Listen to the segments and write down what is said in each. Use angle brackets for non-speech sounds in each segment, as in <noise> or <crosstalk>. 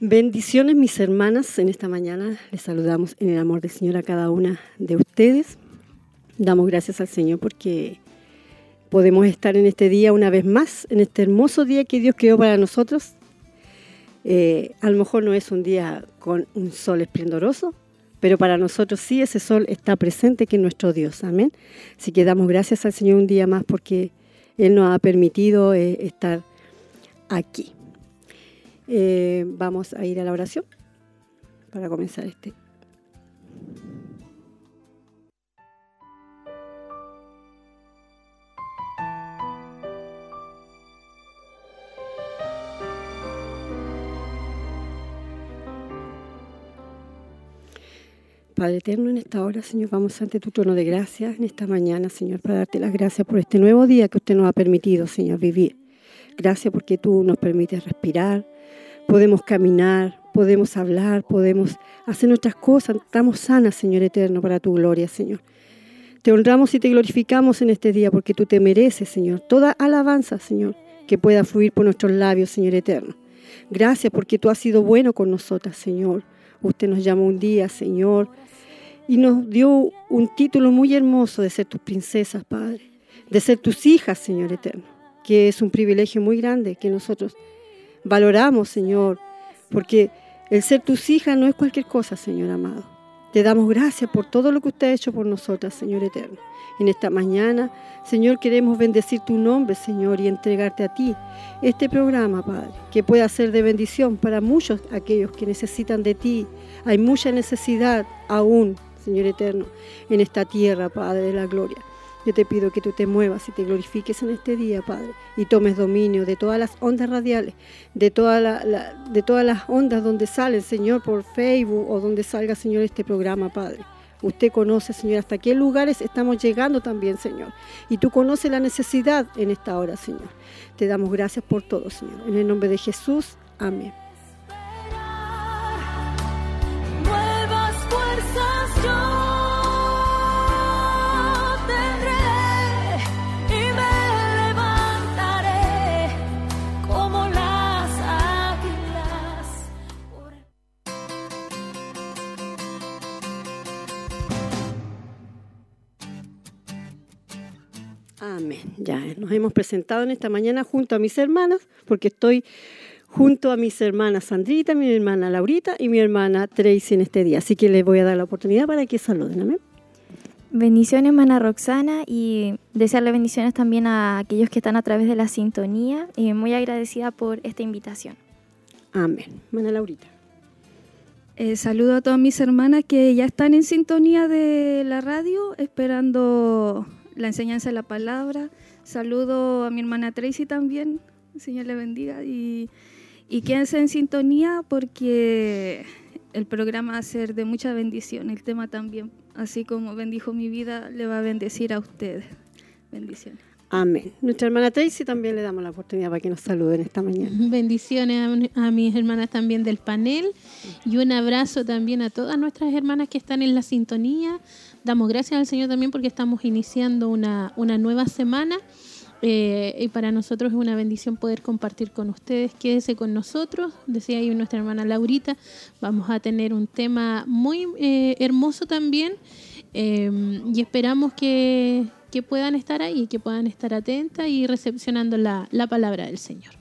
Bendiciones mis hermanas, en esta mañana les saludamos en el amor del Señor a cada una de ustedes. Damos gracias al Señor porque podemos estar en este día una vez más, en este hermoso día que Dios creó para nosotros. Eh, a lo mejor no es un día con un sol esplendoroso, pero para nosotros sí ese sol está presente que es nuestro Dios. Amén. Así que damos gracias al Señor un día más porque Él nos ha permitido eh, estar aquí. Eh, vamos a ir a la oración para comenzar este. Padre eterno, en esta hora, Señor, vamos ante tu trono de gracia en esta mañana, Señor, para darte las gracias por este nuevo día que usted nos ha permitido, Señor, vivir. Gracias porque tú nos permites respirar, podemos caminar, podemos hablar, podemos hacer nuestras cosas. Estamos sanas, Señor eterno, para tu gloria, Señor. Te honramos y te glorificamos en este día porque tú te mereces, Señor, toda alabanza, Señor, que pueda fluir por nuestros labios, Señor eterno. Gracias porque tú has sido bueno con nosotras, Señor. Usted nos llamó un día, Señor, y nos dio un título muy hermoso de ser tus princesas, Padre, de ser tus hijas, Señor eterno, que es un privilegio muy grande que nosotros valoramos, Señor, porque el ser tus hijas no es cualquier cosa, Señor amado. Te damos gracias por todo lo que usted ha hecho por nosotras, Señor eterno. En esta mañana, Señor, queremos bendecir tu nombre, Señor, y entregarte a ti este programa, Padre, que pueda ser de bendición para muchos aquellos que necesitan de ti. Hay mucha necesidad aún, Señor eterno, en esta tierra, Padre de la gloria. Yo te pido que tú te muevas y te glorifiques en este día, Padre, y tomes dominio de todas las ondas radiales, de, toda de todas las ondas donde sale, Señor, por Facebook o donde salga, Señor, este programa, Padre. Usted conoce, Señor, hasta qué lugares estamos llegando también, Señor. Y tú conoces la necesidad en esta hora, Señor. Te damos gracias por todo, Señor. En el nombre de Jesús, amén. Amén. Ya nos hemos presentado en esta mañana junto a mis hermanas, porque estoy junto a mis hermanas Sandrita, mi hermana Laurita y mi hermana Tracy en este día. Así que les voy a dar la oportunidad para que saluden. Amén. Bendiciones, hermana Roxana, y desearle bendiciones también a aquellos que están a través de la sintonía. Y muy agradecida por esta invitación. Amén. Hermana Laurita. Eh, saludo a todas mis hermanas que ya están en sintonía de la radio, esperando la enseñanza de la palabra. Saludo a mi hermana Tracy también, Señor le bendiga. Y, y quédense en sintonía porque el programa va a ser de mucha bendición, el tema también, así como bendijo mi vida, le va a bendecir a ustedes. Bendiciones. Amén. Nuestra hermana Tracy también le damos la oportunidad para que nos saluden esta mañana. Bendiciones a, a, mis hermanas también del panel y un abrazo también a todas nuestras hermanas que están en la sintonía, Damos gracias al Señor también porque estamos iniciando una, una nueva semana. Eh, y para nosotros es una bendición poder compartir con ustedes. Quédese con nosotros, decía ahí nuestra hermana Laurita. Vamos a tener un tema muy eh, hermoso también eh, y esperamos que, puedan estar ahí, que puedan estar atentas y recepcionando la, la, palabra del Señor.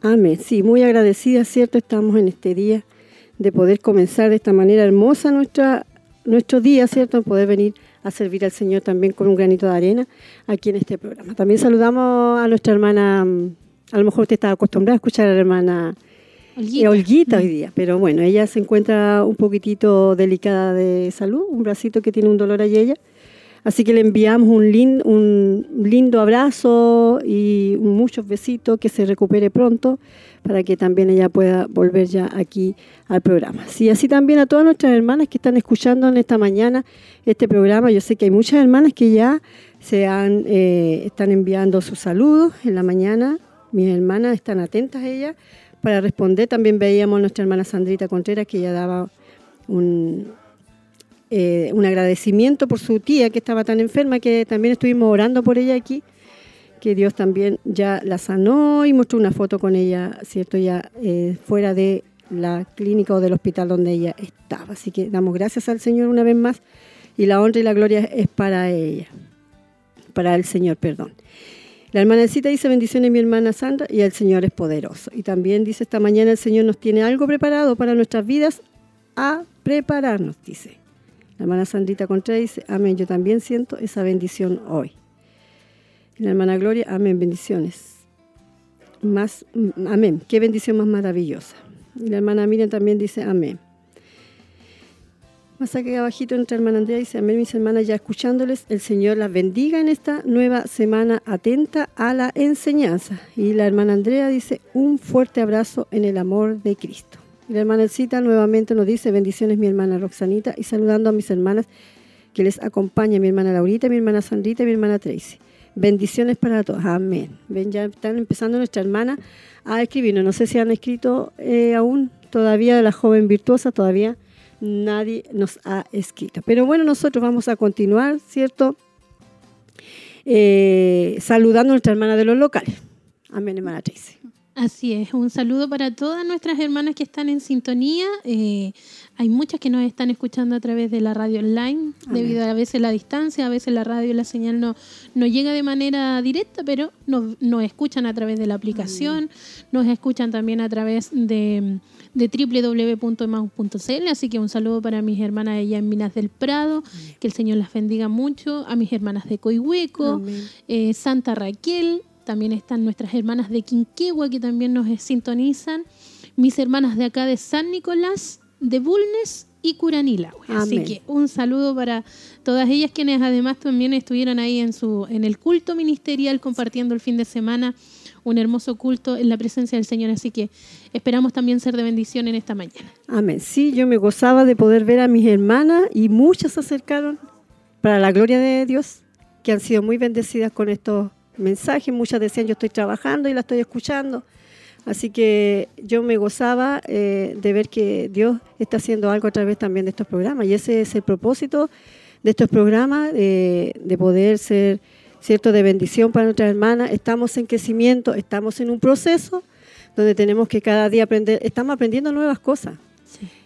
Amén. Sí, muy agradecida, ¿cierto? Estamos en este día de poder comenzar de esta manera hermosa nuestra nuestro día, ¿cierto? Poder venir a servir al Señor también con un granito de arena aquí en este programa. También saludamos a nuestra hermana, mm, a lo mejor usted está acostumbrada a escuchar a la hermana Olguita, Olguita hoy día, pero bueno, ella se encuentra un poquitito delicada de salud, un bracito que tiene un dolor allí ella. Así que le enviamos un, un lindo abrazo y muchos besitos, que se recupere pronto para que también ella pueda volver ya aquí al programa. Sí, así también a todas nuestras hermanas que están escuchando en esta mañana este programa. Yo sé que hay muchas hermanas que ya se han, eh, están enviando sus saludos en la mañana. Mis hermanas están atentas a ella para responder. También veíamos a nuestra hermana Sandrita Contreras que ella daba un, eh, un agradecimiento por su tía que estaba tan enferma que también estuvimos orando por ella aquí que Dios también ya la sanó y mostró una foto con ella, ¿cierto? Ya eh, fuera de la clínica o del hospital donde ella estaba. Así que damos gracias al Señor una vez más y la honra y la gloria es para ella, para el Señor, perdón. La hermanacita dice bendiciones mi hermana Sandra y el Señor es poderoso. Y también dice esta mañana el Señor nos tiene algo preparado para nuestras vidas a prepararnos, dice. La hermana Sandrita Contreras dice, amén, yo también siento esa bendición hoy. Y la hermana Gloria, amén, bendiciones. Más, amén, qué bendición más maravillosa. Y la hermana Miriam también dice, amén. Más aquí abajito nuestra hermana Andrea dice, amén mis hermanas, ya escuchándoles, el Señor las bendiga en esta nueva semana atenta a la enseñanza. Y la hermana Andrea dice, un fuerte abrazo en el amor de Cristo. La hermana Elcita nuevamente nos dice, bendiciones mi hermana Roxanita y saludando a mis hermanas que les acompaña, mi hermana Laurita, mi hermana Sandrita y mi hermana Tracy. Bendiciones para todos. Amén. Ven, ya están empezando nuestra hermana a escribirnos. No sé si han escrito eh, aún, todavía la joven virtuosa, todavía nadie nos ha escrito. Pero bueno, nosotros vamos a continuar, ¿cierto? Eh, saludando a nuestra hermana de los locales. Amén, hermana Tracy. Así es, un saludo para todas nuestras hermanas que están en sintonía. Eh, hay muchas que nos están escuchando a través de la radio online, debido a, a veces la distancia, a veces la radio, la señal no, no llega de manera directa, pero nos, nos escuchan a través de la aplicación, nos escuchan también a través de, de www.emaus.cl, así que un saludo para mis hermanas allá en Minas del Prado, que el Señor las bendiga mucho, a mis hermanas de Coihueco, eh, Santa Raquel, también están nuestras hermanas de Quinquegua que también nos sintonizan, mis hermanas de acá de San Nicolás, de Bulnes y Curanilagüe. Así que un saludo para todas ellas quienes además también estuvieron ahí en su en el culto ministerial compartiendo el fin de semana un hermoso culto en la presencia del Señor. Así que esperamos también ser de bendición en esta mañana. Amén. Sí, yo me gozaba de poder ver a mis hermanas y muchas se acercaron para la gloria de Dios, que han sido muy bendecidas con estos mensajes. Muchas decían, yo estoy trabajando y la estoy escuchando. Así que yo me gozaba eh, de ver que Dios está haciendo algo a través también de estos programas. Y ese es el propósito de estos programas, de, de poder ser cierto de bendición para nuestras hermanas. Estamos en crecimiento, estamos en un proceso donde tenemos que cada día aprender, estamos aprendiendo nuevas cosas.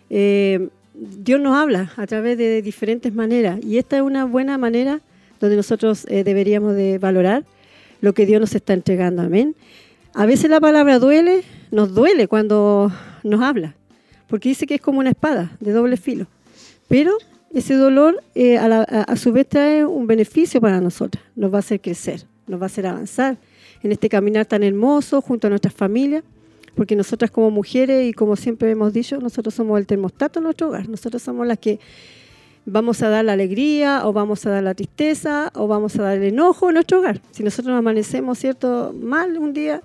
Eh, Dios nos habla a través de diferentes maneras y esta es una buena manera donde nosotros eh, deberíamos de valorar lo que Dios nos está entregando. Amén. A veces la palabra duele, nos duele cuando nos habla, porque dice que es como una espada de doble filo. Pero ese dolor eh, a, su vez trae un beneficio para nosotras, nos va a hacer crecer, nos va a hacer avanzar en este caminar tan hermoso junto a nuestras familias, porque nosotras como mujeres y como siempre hemos dicho, nosotros somos el termostato en nuestro hogar, nosotros somos las que vamos a dar la alegría o vamos a dar la tristeza o vamos a dar el enojo en nuestro hogar. Si nosotros nos amanecemos, ¿cierto?, mal un día,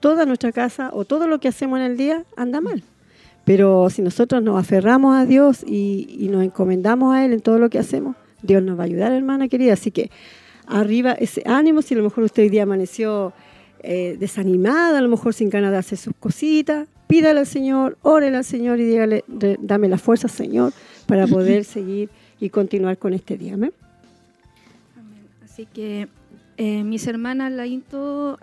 toda nuestra casa o todo lo que hacemos en el día anda mal. Pero si nosotros nos aferramos a Dios y, nos encomendamos a Él en todo lo que hacemos, Dios nos va a ayudar, hermana querida. Así que arriba ese ánimo, si a lo mejor usted hoy día amaneció eh, desanimada, a lo mejor sin ganas de hacer sus cositas, pídale al Señor, órele al Señor y dígale, dame la fuerza, Señor, para poder seguir y continuar con este día. Amén. Así que eh, mis hermanas la into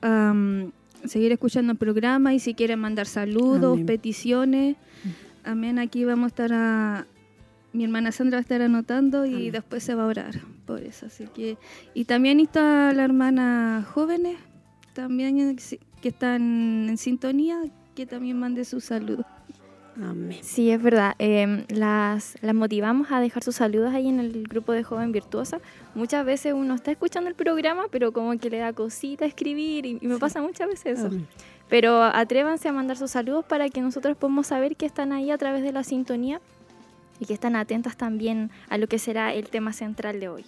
seguir escuchando el programa y si quieren mandar saludos, peticiones. Amén. Aquí vamos a estar a. Mi hermana Sandra va a estar anotando y después se va a orar por eso. Así que. Y también está la hermana jóvenes, también que están en sintonía, que también mande su saludo. Amén. Sí, es verdad. Em, las, las motivamos a dejar sus saludos ahí en el grupo de Joven Virtuosa. Muchas veces uno está escuchando el programa, pero como que le da cosita escribir y, me pasa muchas veces eso. Pero atrévanse a mandar sus saludos para que nosotros podamos saber que están ahí a través de la sintonía y que están atentas también a lo que será el tema central de hoy.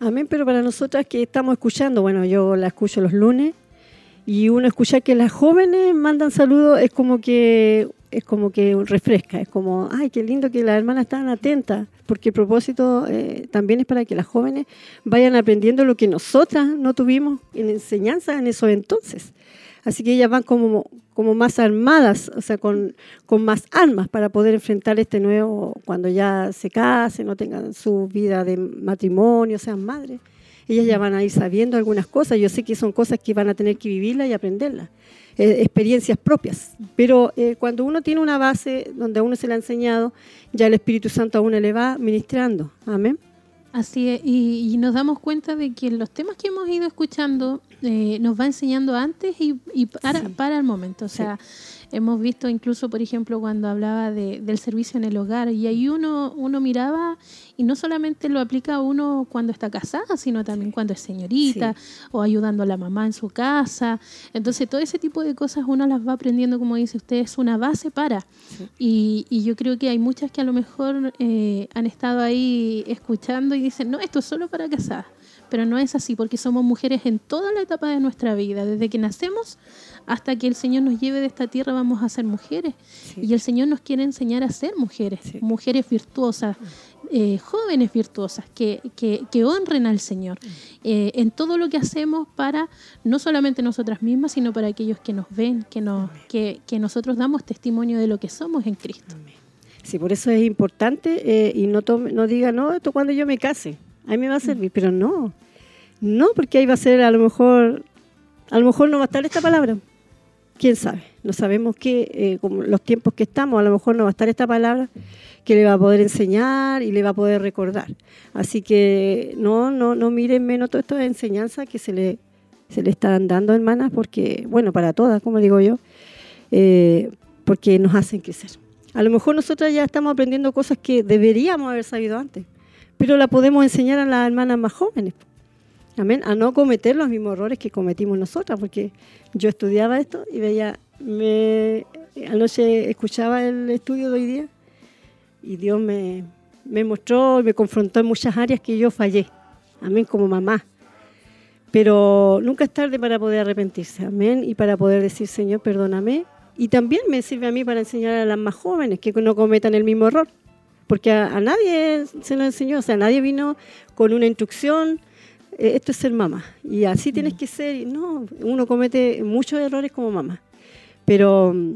Amén, pero para nosotras que estamos escuchando, bueno, yo la escucho los lunes y uno escucha que las jóvenes mandan saludos, es como que es como que refresca, es como, ay, qué lindo que las hermanas están atentas, porque el propósito eh, también es para que las jóvenes vayan aprendiendo lo que nosotras no tuvimos en enseñanza en esos entonces. Así que ellas van como, como más armadas, o sea, con, con más armas para poder enfrentar este nuevo, cuando ya se casen, no tengan su vida de matrimonio, sean madres. ellas ya van a ir sabiendo algunas cosas. Yo sé que son cosas que van a tener que vivirlas y aprenderlas, eh, experiencias propias. Pero eh, cuando uno tiene una base donde a uno se le ha enseñado, ya el Espíritu Santo a uno le va ministrando. Amén. Así es, y, nos damos cuenta de que los temas que hemos ido escuchando eh, nos va enseñando antes y, para, para, el momento. O sea, hemos visto incluso, por ejemplo, cuando hablaba de, del servicio en el hogar, y ahí uno, uno miraba y no solamente lo aplica uno cuando está casada, sino también cuando es señorita o ayudando a la mamá en su casa. Entonces, todo ese tipo de cosas uno las va aprendiendo, como dice usted, es una base para. Y, y, yo creo que hay muchas que a lo mejor eh, han estado ahí escuchando y dicen, no, esto es solo para casadas pero no es así porque somos mujeres en toda la etapa de nuestra vida, desde que nacemos hasta que el Señor nos lleve de esta tierra vamos a ser mujeres. Y el Señor nos quiere enseñar a ser mujeres, mujeres virtuosas, eh, jóvenes virtuosas que, que, honren al Señor eh, en todo lo que hacemos para no solamente nosotras mismas, sino para aquellos que nos ven, que, nos, que, que nosotros damos testimonio de lo que somos en Cristo. Sí, por eso es importante eh, y no, tome, no diga, no, esto cuando yo me case a mí me va a servir, pero no, no, porque ahí va a ser a lo mejor, a lo mejor no va a estar esta palabra. ¿Quién sabe? No sabemos que, eh, como los tiempos que estamos, a lo mejor no va a estar esta palabra que le va a poder enseñar y le va a poder recordar. Así que no, no, no miren menos todas estas enseñanzas que se le, se le están dando, hermanas, porque, bueno, para todas, como digo yo, eh, porque nos hacen crecer. A lo mejor nosotras ya estamos aprendiendo cosas que deberíamos haber sabido antes pero la podemos enseñar a las hermanas más jóvenes. Amén. A no cometer los mismos errores que cometimos nosotras, porque yo estudiaba esto y veía, me, anoche escuchaba el estudio de hoy día y Dios me, me mostró, me confrontó en muchas áreas que yo fallé. Amén, como mamá. Pero nunca es tarde para poder arrepentirse. Amén. Y para poder decir, Señor, perdóname. Y también me sirve a mí para enseñar a las más jóvenes que no cometan el mismo error porque a, nadie se lo enseñó, o sea, nadie vino con una instrucción, eh, esto es ser mamá, y así tienes mm. que ser, no, uno comete muchos errores como mamá, pero mm,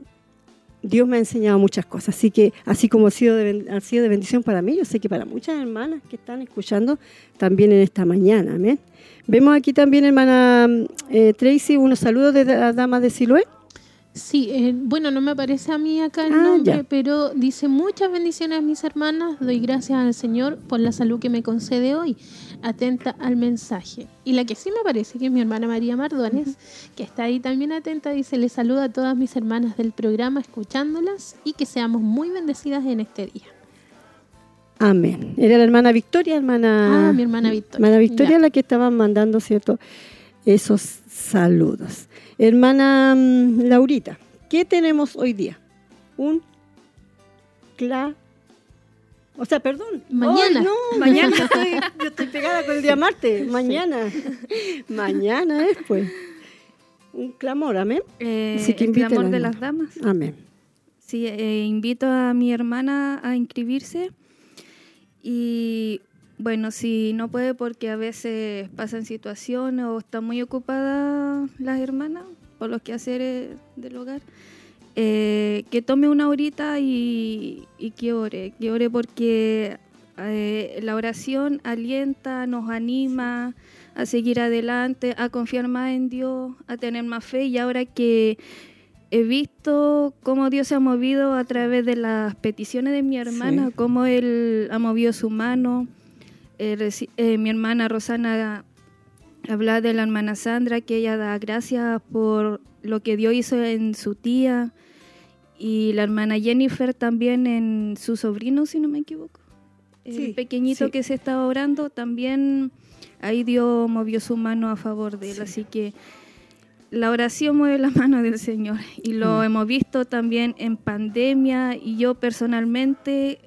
Dios me ha enseñado muchas cosas, así que así como ha sido, de, ha sido de bendición para mí, yo sé que para muchas hermanas que están escuchando también en esta mañana, amén. Vemos aquí también, hermana mm, eh, Tracy, unos saludos de la dama de Siloé. Sí, eh, bueno, no me aparece a mí acá el ah, nombre, pero dice muchas bendiciones a mis hermanas, doy gracias al Señor por la salud que me concede hoy, atenta al mensaje. Y la que sí me aparece, que es mi hermana María Mardones, que está ahí también atenta, dice, le saluda a todas mis hermanas del programa escuchándolas y que seamos muy bendecidas en este día. Amén. Era la hermana Victoria, hermana... Ah, mi hermana Victoria. Hermana Victoria la que estaba mandando, ¿cierto? Esos saludos. Hermana mm, Laurita, ¿qué tenemos hoy día? Un cla... O sea, perdón. Mañana. no, <laughs> mañana estoy, yo estoy pegada con el día martes. Mañana. Mañana es, pues. Un clamor, amén. Eh, que el clamor de las damas. Amén. Sí, eh, invito a mi hermana a inscribirse. Y bueno, si no puede porque a veces pasan situaciones o están muy ocupadas las hermanas por los quehaceres del hogar, eh, que tome una horita y, que ore, que ore porque eh, la oración alienta, nos anima a seguir adelante, a confiar más en Dios, a tener más fe. Y ahora que he visto cómo Dios se ha movido a través de las peticiones de mi hermana, cómo Él ha movido su mano eh, eh, mi hermana Rosana habla de la hermana Sandra, que ella da gracias por lo que Dios hizo en su tía. Y la hermana Jennifer también en su sobrino, si no me equivoco. El pequeñito que se estaba orando, también ahí Dios movió su mano a favor de él. Así que la oración mueve la <laughs> mano del Señor. Y lo mm. hemos visto también en pandemia. Y yo personalmente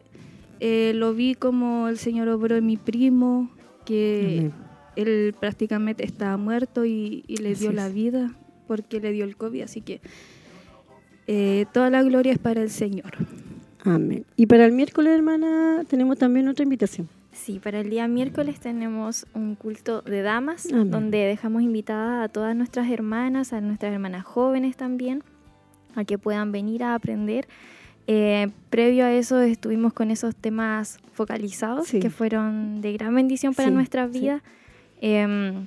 eh, lo vi como el Señor obró en mi primo, que él prácticamente estaba muerto y, le dio la vida porque le dio el COVID. Así que eh, toda la gloria es para el Señor. Amén. Y para el miércoles, hermana, tenemos también otra invitación. Sí, para el día miércoles tenemos un culto de damas, donde dejamos invitadas a todas nuestras hermanas, a nuestras hermanas jóvenes también, a que puedan venir a aprender eh, previo a eso estuvimos con esos temas focalizados que fueron de gran bendición para nuestras vidas. Em,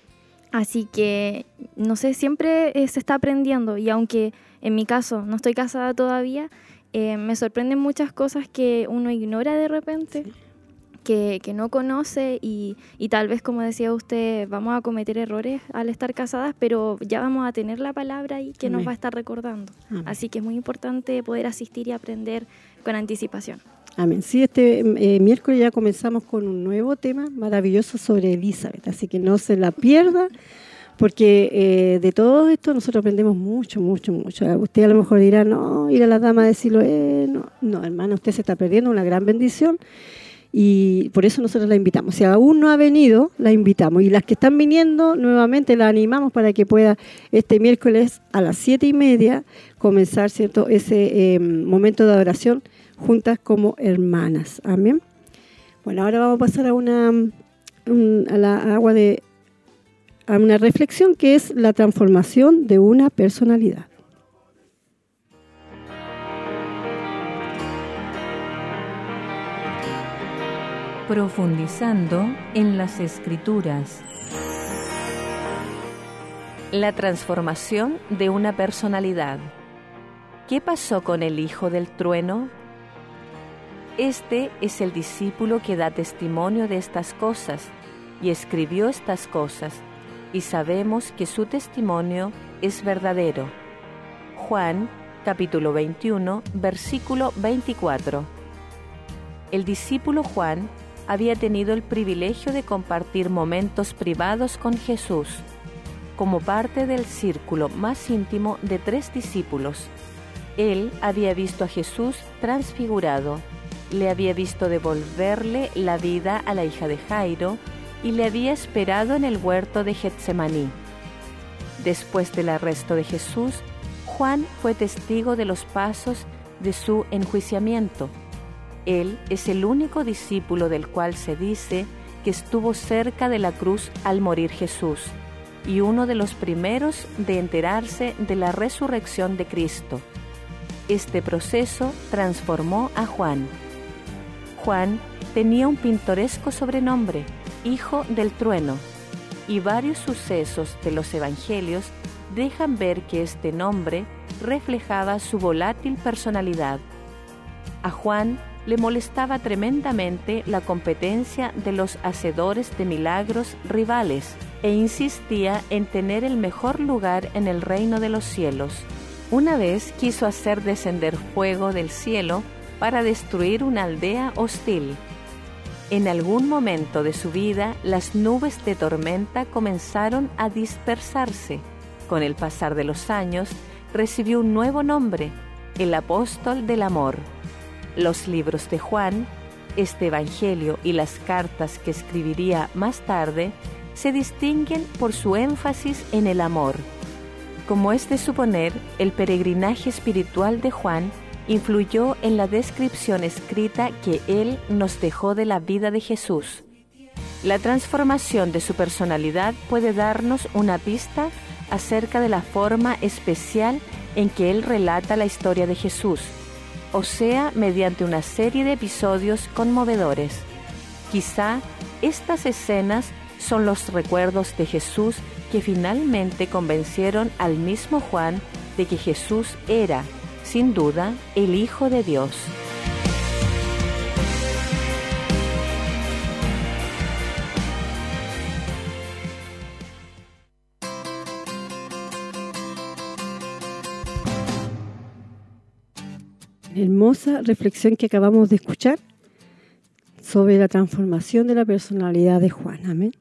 así que, no sé, siempre eh, se está aprendiendo y aunque en mi caso no estoy casada todavía, eh, me sorprenden muchas cosas que uno ignora de repente. Que, que, no conoce y, y, tal vez, como decía usted, vamos a cometer errores al estar casadas, pero ya vamos a tener la palabra ahí que nos va a estar recordando. Así que es muy importante poder asistir y aprender con anticipación. Amén. Sí, este eh, miércoles ya comenzamos con un nuevo tema maravilloso sobre Elizabeth, así que no se la pierda porque eh, de todo esto nosotros aprendemos mucho, mucho, mucho. Usted a lo mejor dirá, no, ir a la dama a decirlo, eh, no, no, hermana, usted se está perdiendo una gran bendición y por eso nosotros la invitamos. Si aún no ha venido, la invitamos. Y las que están viniendo, nuevamente la animamos para que pueda este miércoles a las siete y media comenzar cierto ese eh, momento de adoración juntas como hermanas. Amén. Bueno, ahora vamos a pasar a una a la agua de a una reflexión que es la transformación de una personalidad. Profundizando en las escrituras. La transformación de una personalidad. ¿Qué pasó con el hijo del trueno? Este es el discípulo que da testimonio de estas cosas y escribió estas cosas y sabemos que su testimonio es verdadero. Juan capítulo 21 versículo 24. El discípulo Juan había tenido el privilegio de compartir momentos privados con Jesús, como parte del círculo más íntimo de tres discípulos. Él había visto a Jesús transfigurado, le había visto devolverle la vida a la hija de Jairo, y le había esperado en el huerto de Getsemaní. Después del arresto de Jesús, Juan fue testigo de los pasos de su enjuiciamiento. Él es el único discípulo del cual se dice que estuvo cerca de la cruz al morir Jesús y uno de los primeros de enterarse de la resurrección de Cristo. Este proceso transformó a Juan. Juan tenía un pintoresco sobrenombre, Hijo del Trueno, y varios sucesos de los Evangelios dejan ver que este nombre reflejaba su volátil personalidad. A Juan le molestaba tremendamente la competencia de los hacedores de milagros rivales e insistía en tener el mejor lugar en el reino de los cielos. Una vez quiso hacer descender fuego del cielo para destruir una aldea hostil en algún momento de su vida, las nubes de tormenta comenzaron a dispersarse. Con el pasar de los años, recibió un nuevo nombre, el apóstol del amor. Los libros de Juan, este Evangelio y las cartas que escribiría más tarde, se distinguen por su énfasis en el amor. Como es de suponer, el peregrinaje espiritual de Juan influyó en la descripción escrita que él nos dejó de la vida de Jesús. La transformación de su personalidad puede darnos una pista acerca de la forma especial en que él relata la historia de Jesús, o sea, mediante una serie de episodios conmovedores. Quizá estas escenas son los recuerdos de Jesús que finalmente convencieron al mismo Juan de que Jesús era sin duda, el Hijo de Dios. Hermosa reflexión que acabamos de escuchar sobre la transformación de la personalidad de Juan. Amén.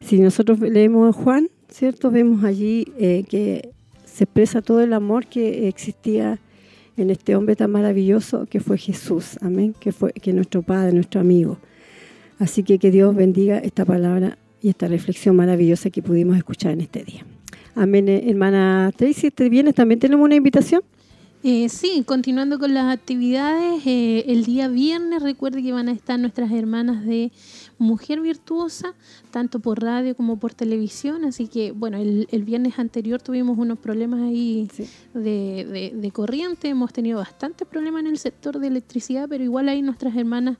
Si nosotros leemos a Juan, ¿cierto? Vemos allí eh, que se expresa todo el amor que existía en este hombre tan maravilloso que fue Jesús, amén, que fue que nuestro Padre, nuestro amigo. Así que que Dios bendiga esta palabra y esta reflexión maravillosa que pudimos escuchar en este día. Amén, eh, hermana Tracy, ¿te vienes? ¿También tenemos una invitación? Eh, sí, continuando con las actividades, eh, el día viernes recuerde que van a estar nuestras hermanas de Mujer Virtuosa, tanto por radio como por televisión, así que bueno, el, viernes anterior tuvimos unos problemas ahí de, corriente, hemos tenido bastantes problemas en el sector de electricidad, pero igual ahí nuestras hermanas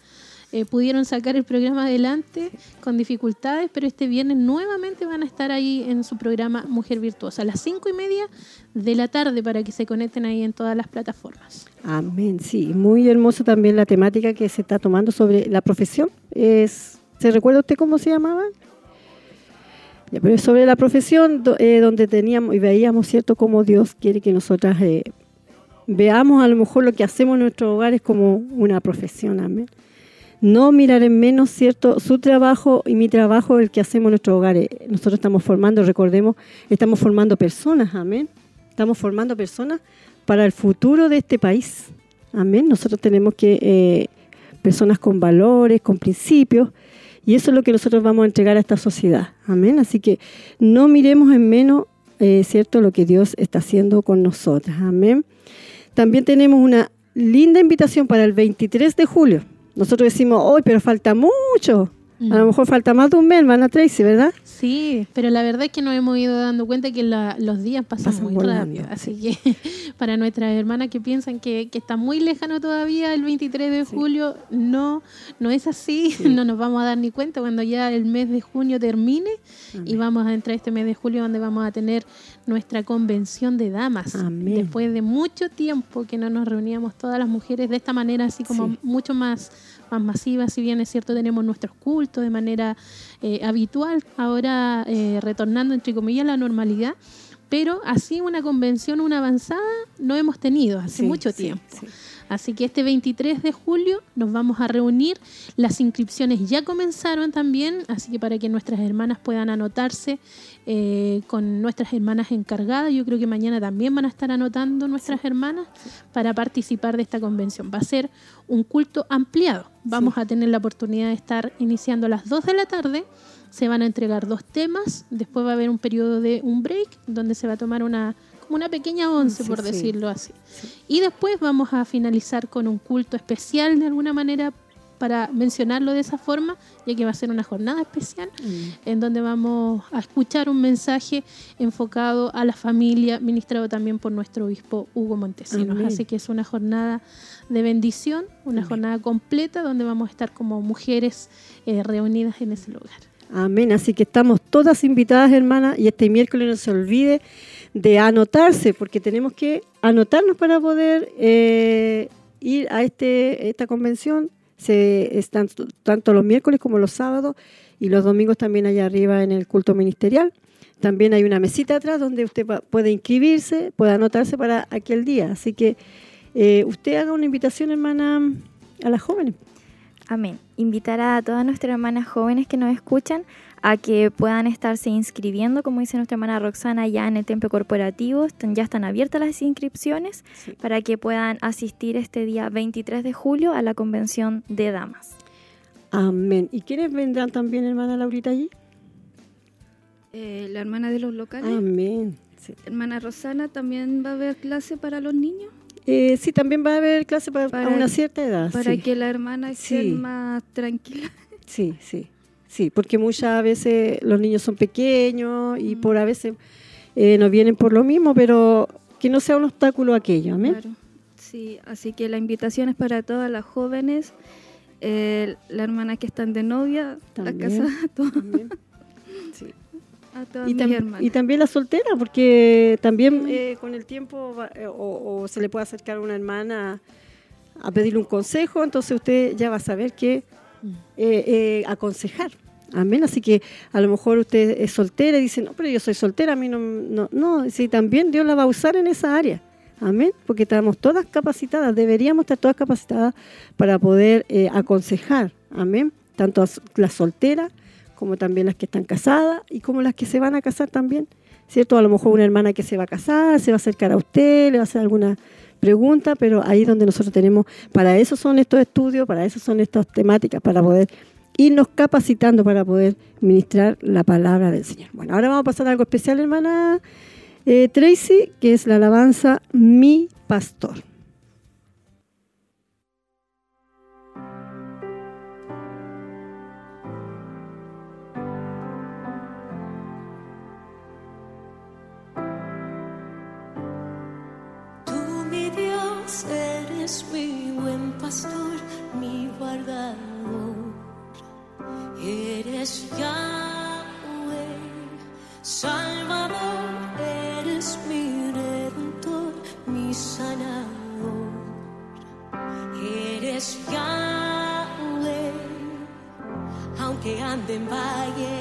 eh, pudieron sacar el programa adelante con dificultades, pero este viernes nuevamente van a estar ahí en su programa Mujer Virtuosa a las cinco y media de la tarde para que se conecten ahí en todas las plataformas. Amén, sí, muy hermosa también la temática que se está tomando sobre la profesión. Es, ¿Se recuerda usted cómo se llamaba? Sobre la profesión eh, donde teníamos y veíamos, ¿cierto?, cómo Dios quiere que nosotras eh, veamos a lo mejor lo que hacemos en nuestros hogares como una profesión, amén no mirar en menos, ¿cierto? Su trabajo y mi trabajo, el que hacemos en nuestros hogares. Nosotros estamos formando, recordemos, estamos formando personas, amén. Estamos formando personas para el futuro de este país, amén. Nosotros tenemos que, eh, personas con valores, con principios, y eso es lo que nosotros vamos a entregar a esta sociedad, amén. Así que no miremos en menos, eh, ¿cierto?, lo que Dios está haciendo con nosotras, amén. También tenemos una linda invitación para el 23 de julio nosotros decimos, hoy, pero falta mucho. A lo mejor falta más de un mes, a Tracy, ¿verdad? Sí, pero la verdad es que nos hemos ido dando cuenta que los días pasan, muy rápido. Así que <laughs> para nuestras hermanas que piensan que, está muy lejano todavía el 23 de julio, no, no es así. <laughs> No nos vamos a dar ni cuenta cuando ya el mes de junio termine y vamos a entrar este mes de julio donde vamos a tener nuestra convención de damas. Después de mucho tiempo que no nos reuníamos todas las mujeres de esta manera, así como mucho más más masiva, si bien es cierto tenemos nuestros cultos de manera eh, habitual, ahora eh, retornando entre comillas a la normalidad, pero así una convención, una avanzada, no hemos tenido hace mucho tiempo. Así que este 23 de julio nos vamos a reunir. Las inscripciones ya comenzaron también, así que para que nuestras hermanas puedan anotarse eh, con nuestras hermanas encargadas, yo creo que mañana también van a estar anotando nuestras hermanas para participar de esta convención. Va a ser un culto ampliado. Vamos a tener la oportunidad de estar iniciando a las 2 de la tarde. Se van a entregar dos temas, después va a haber un periodo de un break donde se va a tomar una una pequeña once, por decirlo así. Y después vamos a finalizar con un culto especial de alguna manera para mencionarlo de esa forma, ya que va a ser una jornada especial mm. en donde vamos a escuchar un mensaje enfocado a la familia, ministrado también por nuestro obispo Hugo Montesinos. Así que es una jornada de bendición, una jornada completa donde vamos a estar como mujeres eh, reunidas en ese lugar. Amén. Así que estamos todas invitadas, hermanas, y este miércoles no se olvide de anotarse, porque tenemos que anotarnos para poder eh, ir a este, esta convención. Se están tanto los miércoles como los sábados y los domingos también allá arriba en el culto ministerial. También hay una mesita atrás donde usted puede inscribirse, puede anotarse para aquel día. Así que eh, usted haga una invitación, hermana, a las jóvenes. Amén. Invitar a todas nuestras hermanas jóvenes que nos escuchan a que puedan estarse inscribiendo, como dice nuestra hermana Roxana, ya en el templo corporativo. ya están abiertas las inscripciones para que puedan asistir este día 23 de julio a la convención de damas. Amén. ¿Y quiénes vendrán también, hermana Laurita, allí? Eh, la hermana de los locales. Amén. Hermana Rosana, ¿también va a haber clase para los niños? Eh, sí, también va a haber clase para, una cierta edad. Para que la hermana esté más tranquila. Sí, sí. Sí, porque muchas veces los niños son pequeños y mm. por a veces eh, no vienen por lo mismo, pero que no sea un obstáculo aquello. Amén. Claro. Sí, así que la invitación es para todas las jóvenes, eh, las hermanas que están de novia, la casa, Sí. y, también la soltera, porque también eh, con el tiempo eh, o, se le puede acercar a una hermana a pedirle un consejo, entonces usted ya va a saber qué mm. aconsejar. Amén. Así que a lo mejor usted es soltera y dice, no, pero yo soy soltera, a mí no, no, no. Sí, también Dios la va a usar en esa área. Amén. Porque estamos todas capacitadas, deberíamos estar todas capacitadas para poder eh, aconsejar. Amén. Tanto las solteras como también las que están casadas y como las que se van a casar también. ¿Cierto? A lo mejor una hermana que se va a casar, se va a acercar a usted, le va a hacer alguna pregunta, pero ahí donde nosotros tenemos, para eso son estos estudios, para eso son estas temáticas, para poder irnos capacitando para poder ministrar la palabra del Señor. Bueno, ahora vamos a pasar a algo especial, hermana eh, Tracy, que es la alabanza Mi Pastor. eres Yahweh, Salvador, eres mi redentor, mi sanador. Eres Yahweh, aunque ande en valle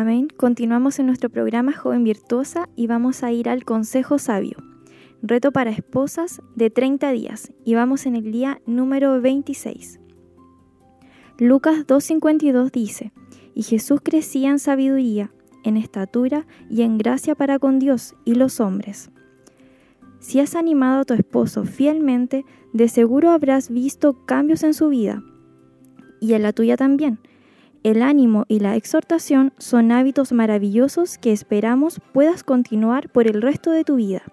Amén. Continuamos en nuestro programa Joven Virtuosa y vamos a ir al Consejo Sabio. Reto para esposas de 30 días y vamos en el día número 26. Lucas 2.52 dice, y Jesús crecía en sabiduría, en estatura y en gracia para con Dios y los hombres. Si has animado a tu esposo fielmente, de seguro habrás visto cambios en su vida y en la tuya también. El ánimo y la exhortación son hábitos maravillosos que esperamos puedas continuar por el resto de tu vida.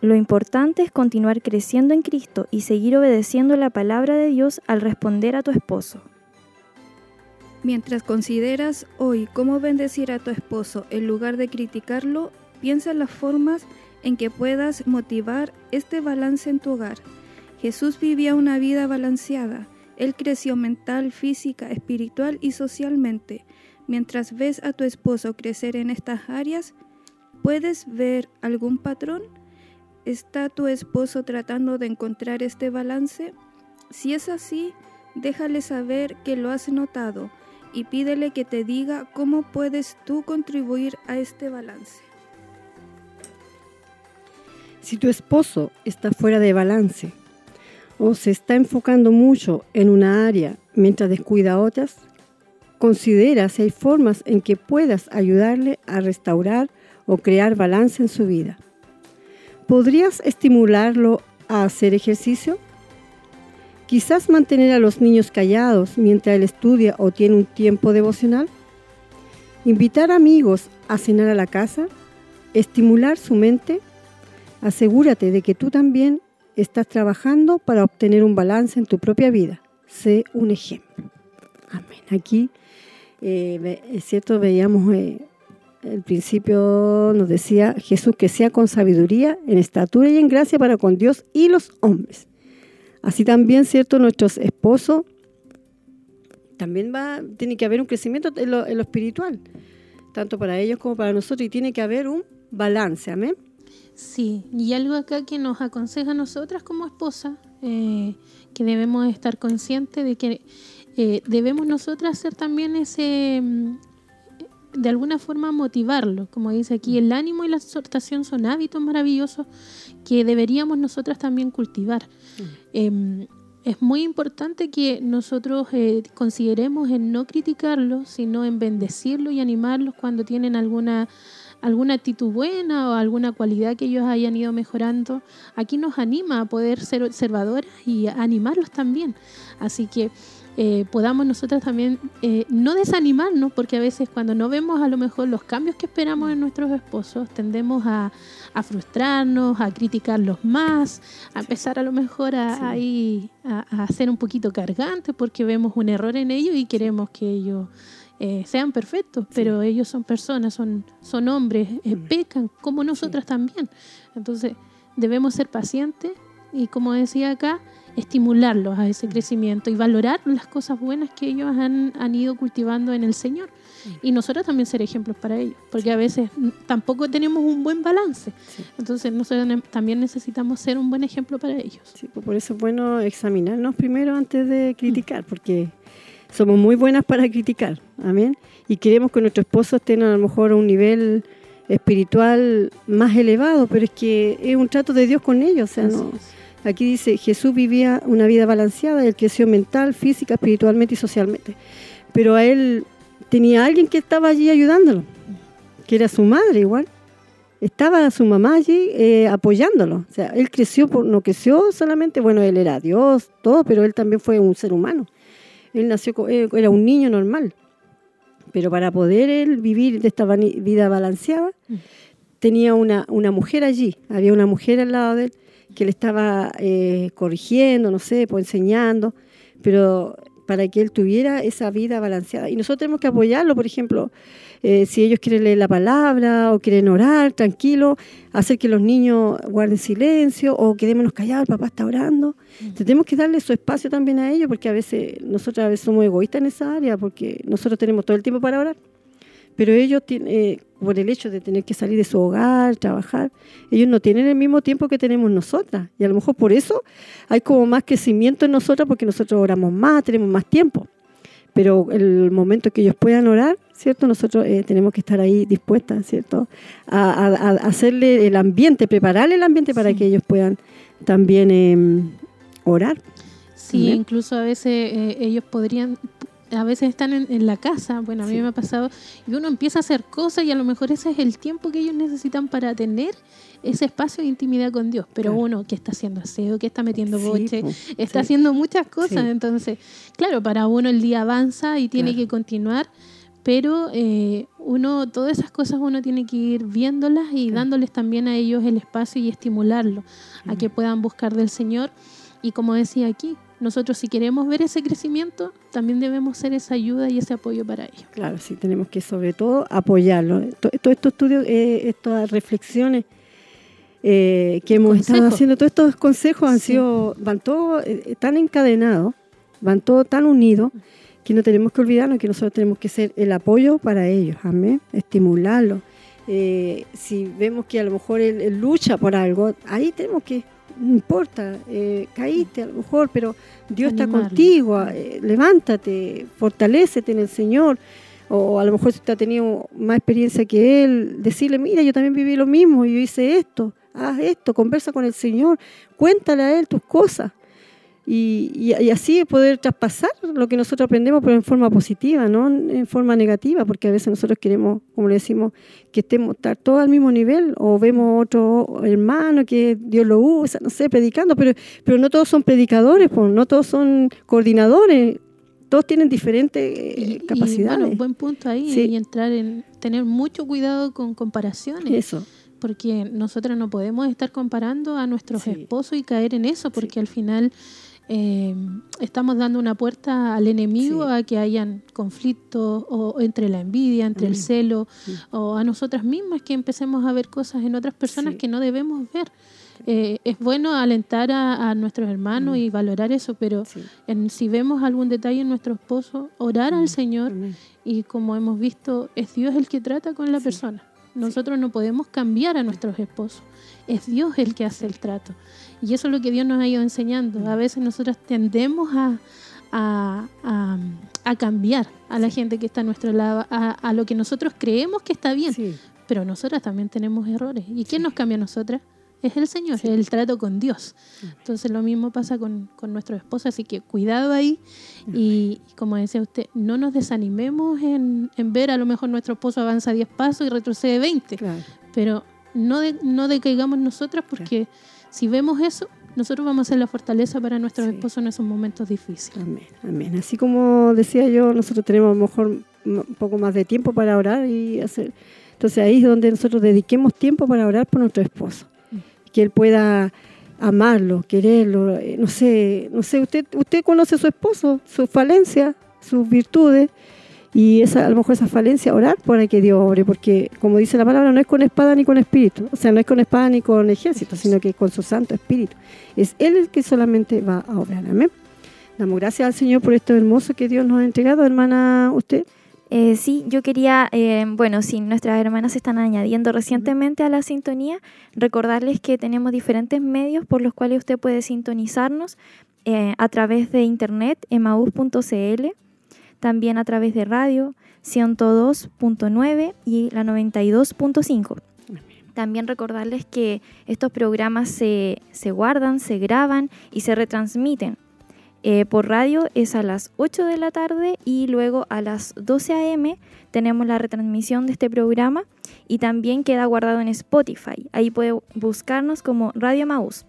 Lo importante es continuar creciendo en Cristo y seguir obedeciendo la palabra de Dios al responder a tu esposo. Mientras consideras hoy cómo bendecir a tu esposo en lugar de criticarlo, piensa en las formas en que puedas motivar este balance en tu hogar. Jesús vivía una vida balanceada. Él creció mental, física, espiritual y socialmente. Mientras ves a tu esposo crecer en estas áreas, ¿puedes ver algún patrón? ¿Está tu esposo tratando de encontrar este balance? Si es así, déjale saber que lo has notado y pídele que te diga cómo puedes tú contribuir a este balance. Si tu esposo está fuera de balance o se está enfocando mucho en una área mientras descuida otras, considera si hay formas en que puedas ayudarle a restaurar o crear balance en su vida. ¿Podrías estimularlo a hacer ejercicio? Quizás mantener a los niños callados mientras él estudia o tiene un tiempo devocional. Invitar amigos a cenar a la casa. Estimular su mente. Asegúrate de que tú también estás trabajando para obtener un balance en tu propia vida. Sé un ejemplo. Amén. Aquí, eh, es cierto, veíamos eh, el principio, nos decía Jesús que sea con sabiduría, en estatura y en gracia para con Dios y los hombres. Así también, cierto, nuestros esposos, también va, tiene que haber un crecimiento en lo, en lo espiritual, tanto para ellos como para nosotros, y tiene que haber un balance, amén. Sí, y algo acá que nos aconseja a nosotras como esposa, eh, que debemos estar conscientes de que eh, debemos nosotras hacer también ese, mm, de alguna forma motivarlo, como dice aquí, el ánimo y la exhortación son hábitos maravillosos que deberíamos nosotras también cultivar. Em, es muy importante que nosotros eh, consideremos en no criticarlos, sino en bendecirlos y animarlos cuando tienen alguna alguna actitud buena o alguna cualidad que ellos hayan ido mejorando. Aquí nos anima a poder ser observadoras y animarlos también. Así que eh, podamos nosotras también eh, no desanimarnos, porque a veces cuando no vemos a lo mejor los cambios que esperamos en nuestros esposos, tendemos a, a frustrarnos, a criticarlos más, a empezar a lo mejor a, ahí a, a ser un poquito cargantes porque vemos un error en ellos y queremos que ellos eh, sean perfectos, pero ellos son personas, son, son hombres, eh, pecan como nosotras también. Entonces debemos ser pacientes y como decía acá, estimularlos a ese crecimiento y valorar las cosas buenas que ellos han, han ido cultivando en el Señor. Y nosotros también ser ejemplos para ellos, porque a veces mm, tampoco tenemos un buen balance. Entonces nosotros también necesitamos ser un buen ejemplo para ellos. Sí, pues por eso es bueno examinarnos primero antes de criticar, porque somos muy buenas para criticar, amén. Y queremos que nuestros esposos tengan a lo mejor un nivel espiritual más elevado, pero es que es un trato de Dios con ellos, o sea, Así no, es. Aquí dice, Jesús vivía una vida balanceada, él creció mental, física, espiritualmente y socialmente. Pero a él tenía alguien que estaba allí ayudándolo, que era su madre igual. Estaba su mamá allí eh, apoyándolo. O sea, él creció, por, no creció solamente, bueno, él era Dios, todo, pero él también fue un ser humano. Él nació, eh, era un niño normal. Pero para poder él vivir de esta vida balanceada, tenía una, una mujer allí, había una mujer al lado de él que le estaba eh, corrigiendo, no sé, pues enseñando, pero para que él tuviera esa vida balanceada. Y nosotros tenemos que apoyarlo, por ejemplo, eh, si ellos quieren leer la palabra o quieren orar, tranquilo, hacer que los niños guarden silencio o quedémonos callados, el papá está orando. Entonces, tenemos que darle su espacio también a ellos, porque a veces nosotros a veces somos egoístas en esa área, porque nosotros tenemos todo el tiempo para orar. Pero ellos, eh, por el hecho de tener que salir de su hogar, trabajar, ellos no tienen el mismo tiempo que tenemos nosotras. Y a lo mejor por eso hay como más crecimiento en nosotras, porque nosotros oramos más, tenemos más tiempo. Pero el momento que ellos puedan orar, ¿cierto? Nosotros eh, tenemos que estar ahí dispuestas, ¿cierto? A, a- a hacerle el ambiente, prepararle el ambiente para Sí. que ellos puedan también em, orar. Sí, incluso a veces eh, ellos podrían, a veces están en, en la casa, bueno, a mí Sí. me ha pasado, y uno empieza a hacer cosas y a lo mejor ese es el tiempo que ellos necesitan para tener ese espacio de intimidad con Dios, pero Claro. uno que está haciendo aseo, que está metiendo Sí, boche, está sí. haciendo muchas cosas, entonces, claro, para uno el día avanza y tiene Claro. que continuar. Pero eh, uno, todas esas cosas uno tiene que ir viéndolas y dándoles también a ellos el espacio y estimularlo a que puedan buscar del Señor. Y como decía aquí, nosotros si queremos ver ese crecimiento, también debemos ser esa ayuda y ese apoyo para ellos. Claro, sí, tenemos que sobre todo apoyarlo. To- Todos estos estudios, eh, estas reflexiones eh, que hemos estado haciendo, todos estos consejos han Sí. sido, van todos eh, tan encadenados, van todos tan unidos, que no tenemos que olvidarnos que nosotros tenemos que ser el apoyo para ellos, amén, estimularlos. Eh, si vemos que a lo mejor él, él lucha por algo, ahí tenemos que, no importa, eh, caíste a lo mejor, pero Dios está contigo, eh, levántate, fortalécete en el Señor. O a lo mejor si usted ha tenido más experiencia que él, decirle, mira, yo también viví lo mismo, yo hice esto, haz esto, conversa con el Señor, cuéntale a Él tus cosas. Y, y- y así poder traspasar lo que nosotros aprendemos, pero en forma positiva, no en forma negativa, porque a veces nosotros queremos, como le decimos, que estemos estar todos al mismo nivel, o vemos otro hermano que Dios lo usa, no sé, predicando, pero, pero no todos son predicadores, pues, no todos son coordinadores, todos tienen diferentes eh, Y- capacidades. bueno, buen punto ahí Sí. y entrar en tener mucho cuidado con comparaciones. Eso. porque nosotros no podemos estar comparando a nuestros Sí. esposos y caer en eso, porque al final eh, estamos dando una puerta al enemigo Sí. a que hayan conflictos o entre la envidia, entre el Mm. celo, Mm. o a nosotras mismas que empecemos a ver cosas en otras personas Sí. que no debemos ver. Eh, es bueno alentar a, a nuestros hermanos Mm. y valorar eso, pero en- si vemos algún detalle en nuestro esposo, orar Mm. al Señor Amén. y como hemos visto, es Dios el que trata con la persona. Nosotros no podemos cambiar a nuestros esposos. Es Dios el que hace el trato. Y eso es lo que Dios nos ha ido enseñando. A veces nosotros tendemos a, a, a- a cambiar a la gente que está a nuestro lado, a, a lo que nosotros creemos que está bien. Sí. Pero nosotras también tenemos errores. ¿Y quién nos cambia a nosotras? Es el Señor, es el trato con Dios. Entonces lo mismo pasa con, con nuestros esposos, así que cuidado ahí. Y, y como decía usted, no nos desanimemos en, en ver a lo mejor nuestro esposo avanza 10 pasos y retrocede 20, Claro. pero no, de- no decaigamos nosotras porque si vemos eso, nosotros vamos a ser la fortaleza para nuestros Sí. esposos en esos momentos difíciles. Amén, amén. Así como decía yo, nosotros tenemos a lo mejor un poco más de tiempo para orar y hacer. Entonces ahí es donde nosotros dediquemos tiempo para orar por nuestro esposo, Mm. que él pueda amarlo, quererlo. eh, No sé, no sé. Usted, usted conoce a su esposo, sus falencias, sus virtudes. Y esa, a lo mejor esa falencia, orar para que Dios obre, porque como dice la palabra, no es con espada ni con espíritu, o sea, no es con espada ni con ejército, sino que con su Santo Espíritu. Es Él el que solamente va a obrar. Amén. Damos gracias al Señor por esto hermoso que Dios nos ha entregado, hermana, usted. Eh, sí, yo quería, eh, bueno, si nuestras hermanas están añadiendo recientemente a la sintonía, recordarles que tenemos diferentes medios por los cuales usted puede sintonizarnos eh, a través de internet, emaús.cl, también a través de radio, 102.9 y la 92.5. También recordarles que estos programas se, se guardan, se graban y se retransmiten. Eh, por radio es a las 8 de la tarde y luego a las 12 a.m. tenemos la retransmisión de este programa y también queda guardado en Spotify. Ahí puede buscarnos como Radio Maús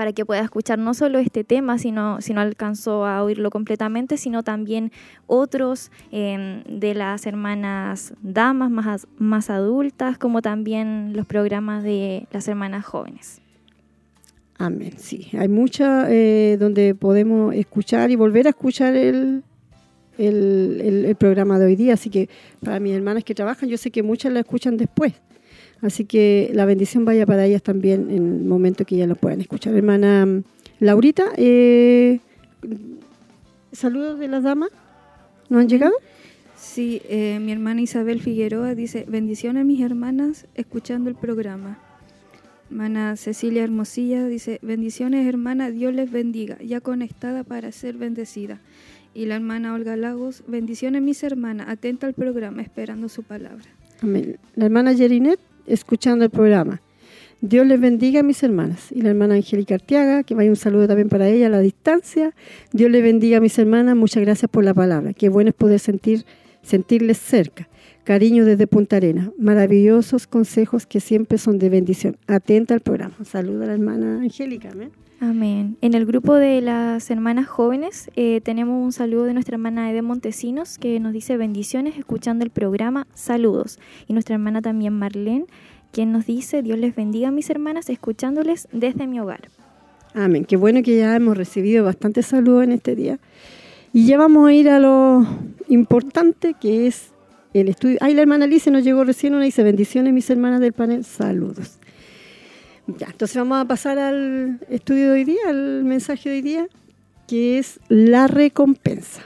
para que pueda escuchar no solo este tema, sino, si no alcanzó a oírlo completamente, sino también otros eh, de las hermanas damas más, más adultas, como también los programas de las hermanas jóvenes. Amén, sí. Hay muchas eh, donde podemos escuchar y volver a escuchar el, el, el- el programa de hoy día. Así que para mis hermanas que trabajan, yo sé que muchas la escuchan después. Así que la bendición vaya para ellas también en el momento que ya lo puedan escuchar. Hermana Laurita, eh, saludos de las damas. ¿No han llegado? Sí, eh, mi hermana Isabel Figueroa dice, bendiciones mis hermanas escuchando el programa. Hermana Cecilia Hermosilla dice, bendiciones hermana, Dios les bendiga, ya conectada para ser bendecida. Y la hermana Olga Lagos, bendiciones mis hermanas, atenta al programa, esperando su palabra. Amén. La hermana Yerinet, escuchando el programa. Dios les bendiga, mis hermanas. Y la hermana Angélica Arteaga, que vaya un saludo también para ella a la distancia. Dios les bendiga, mis hermanas. Muchas gracias por la palabra. Qué bueno es poder sentir, sentirles cerca. Cariño desde Punta Arena. Maravillosos consejos que siempre son de bendición. Atenta al programa. Saluda a la hermana Angélica. Amén. Amén. En el grupo de las hermanas jóvenes eh, tenemos un saludo de nuestra hermana Ede Montesinos que nos dice bendiciones escuchando el programa. Saludos. Y nuestra hermana también Marlene, quien nos dice Dios les bendiga mis hermanas escuchándoles desde mi hogar. Amén. Qué bueno que ya hemos recibido bastantes saludos en este día. Y ya vamos a ir a lo importante que es el estudio. Ay, la hermana Alicia nos llegó recién una dice bendiciones mis hermanas del panel. Saludos. Ya, entonces vamos a pasar al estudio de hoy día, al mensaje de hoy día, que es la recompensa.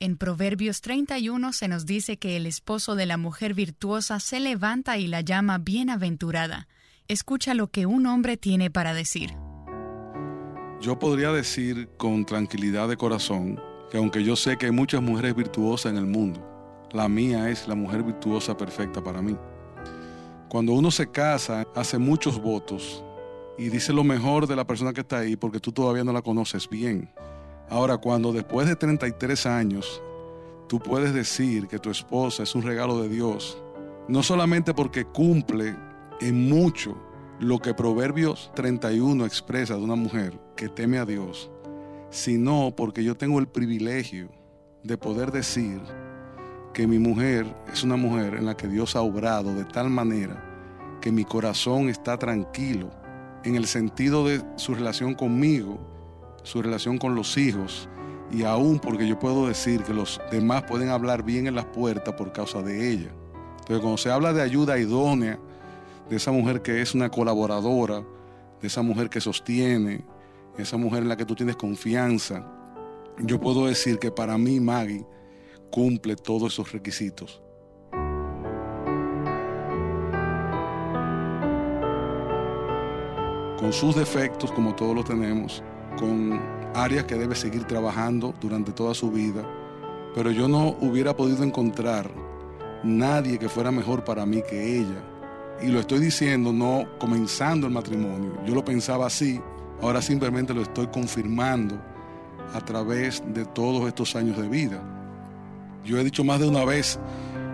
En Proverbios 31 se nos dice que el esposo de la mujer virtuosa se levanta y la llama bienaventurada. Escucha lo que un hombre tiene para decir. Yo podría decir con tranquilidad de corazón que aunque yo sé que hay muchas mujeres virtuosas en el mundo, la mía es la mujer virtuosa perfecta para mí. Cuando uno se casa, hace muchos votos y dice lo mejor de la persona que está ahí porque tú todavía no la conoces bien. Ahora, cuando después de 33 años tú puedes decir que tu esposa es un regalo de Dios, no solamente porque cumple en mucho lo que Proverbios 31 expresa de una mujer que teme a Dios, sino porque yo tengo el privilegio de poder decir que mi mujer es una mujer en la que Dios ha obrado de tal manera que mi corazón está tranquilo en el sentido de su relación conmigo, su relación con los hijos, y aún porque yo puedo decir que los demás pueden hablar bien en las puertas por causa de ella. Entonces, cuando se habla de ayuda idónea, de esa mujer que es una colaboradora, de esa mujer que sostiene, esa mujer en la que tú tienes confianza, yo puedo decir que para mí Maggie cumple todos esos requisitos. Con sus defectos, como todos los tenemos, con áreas que debe seguir trabajando durante toda su vida, pero yo no hubiera podido encontrar nadie que fuera mejor para mí que ella. Y lo estoy diciendo no comenzando el matrimonio, yo lo pensaba así, ahora simplemente lo estoy confirmando a través de todos estos años de vida. Yo he dicho más de una vez,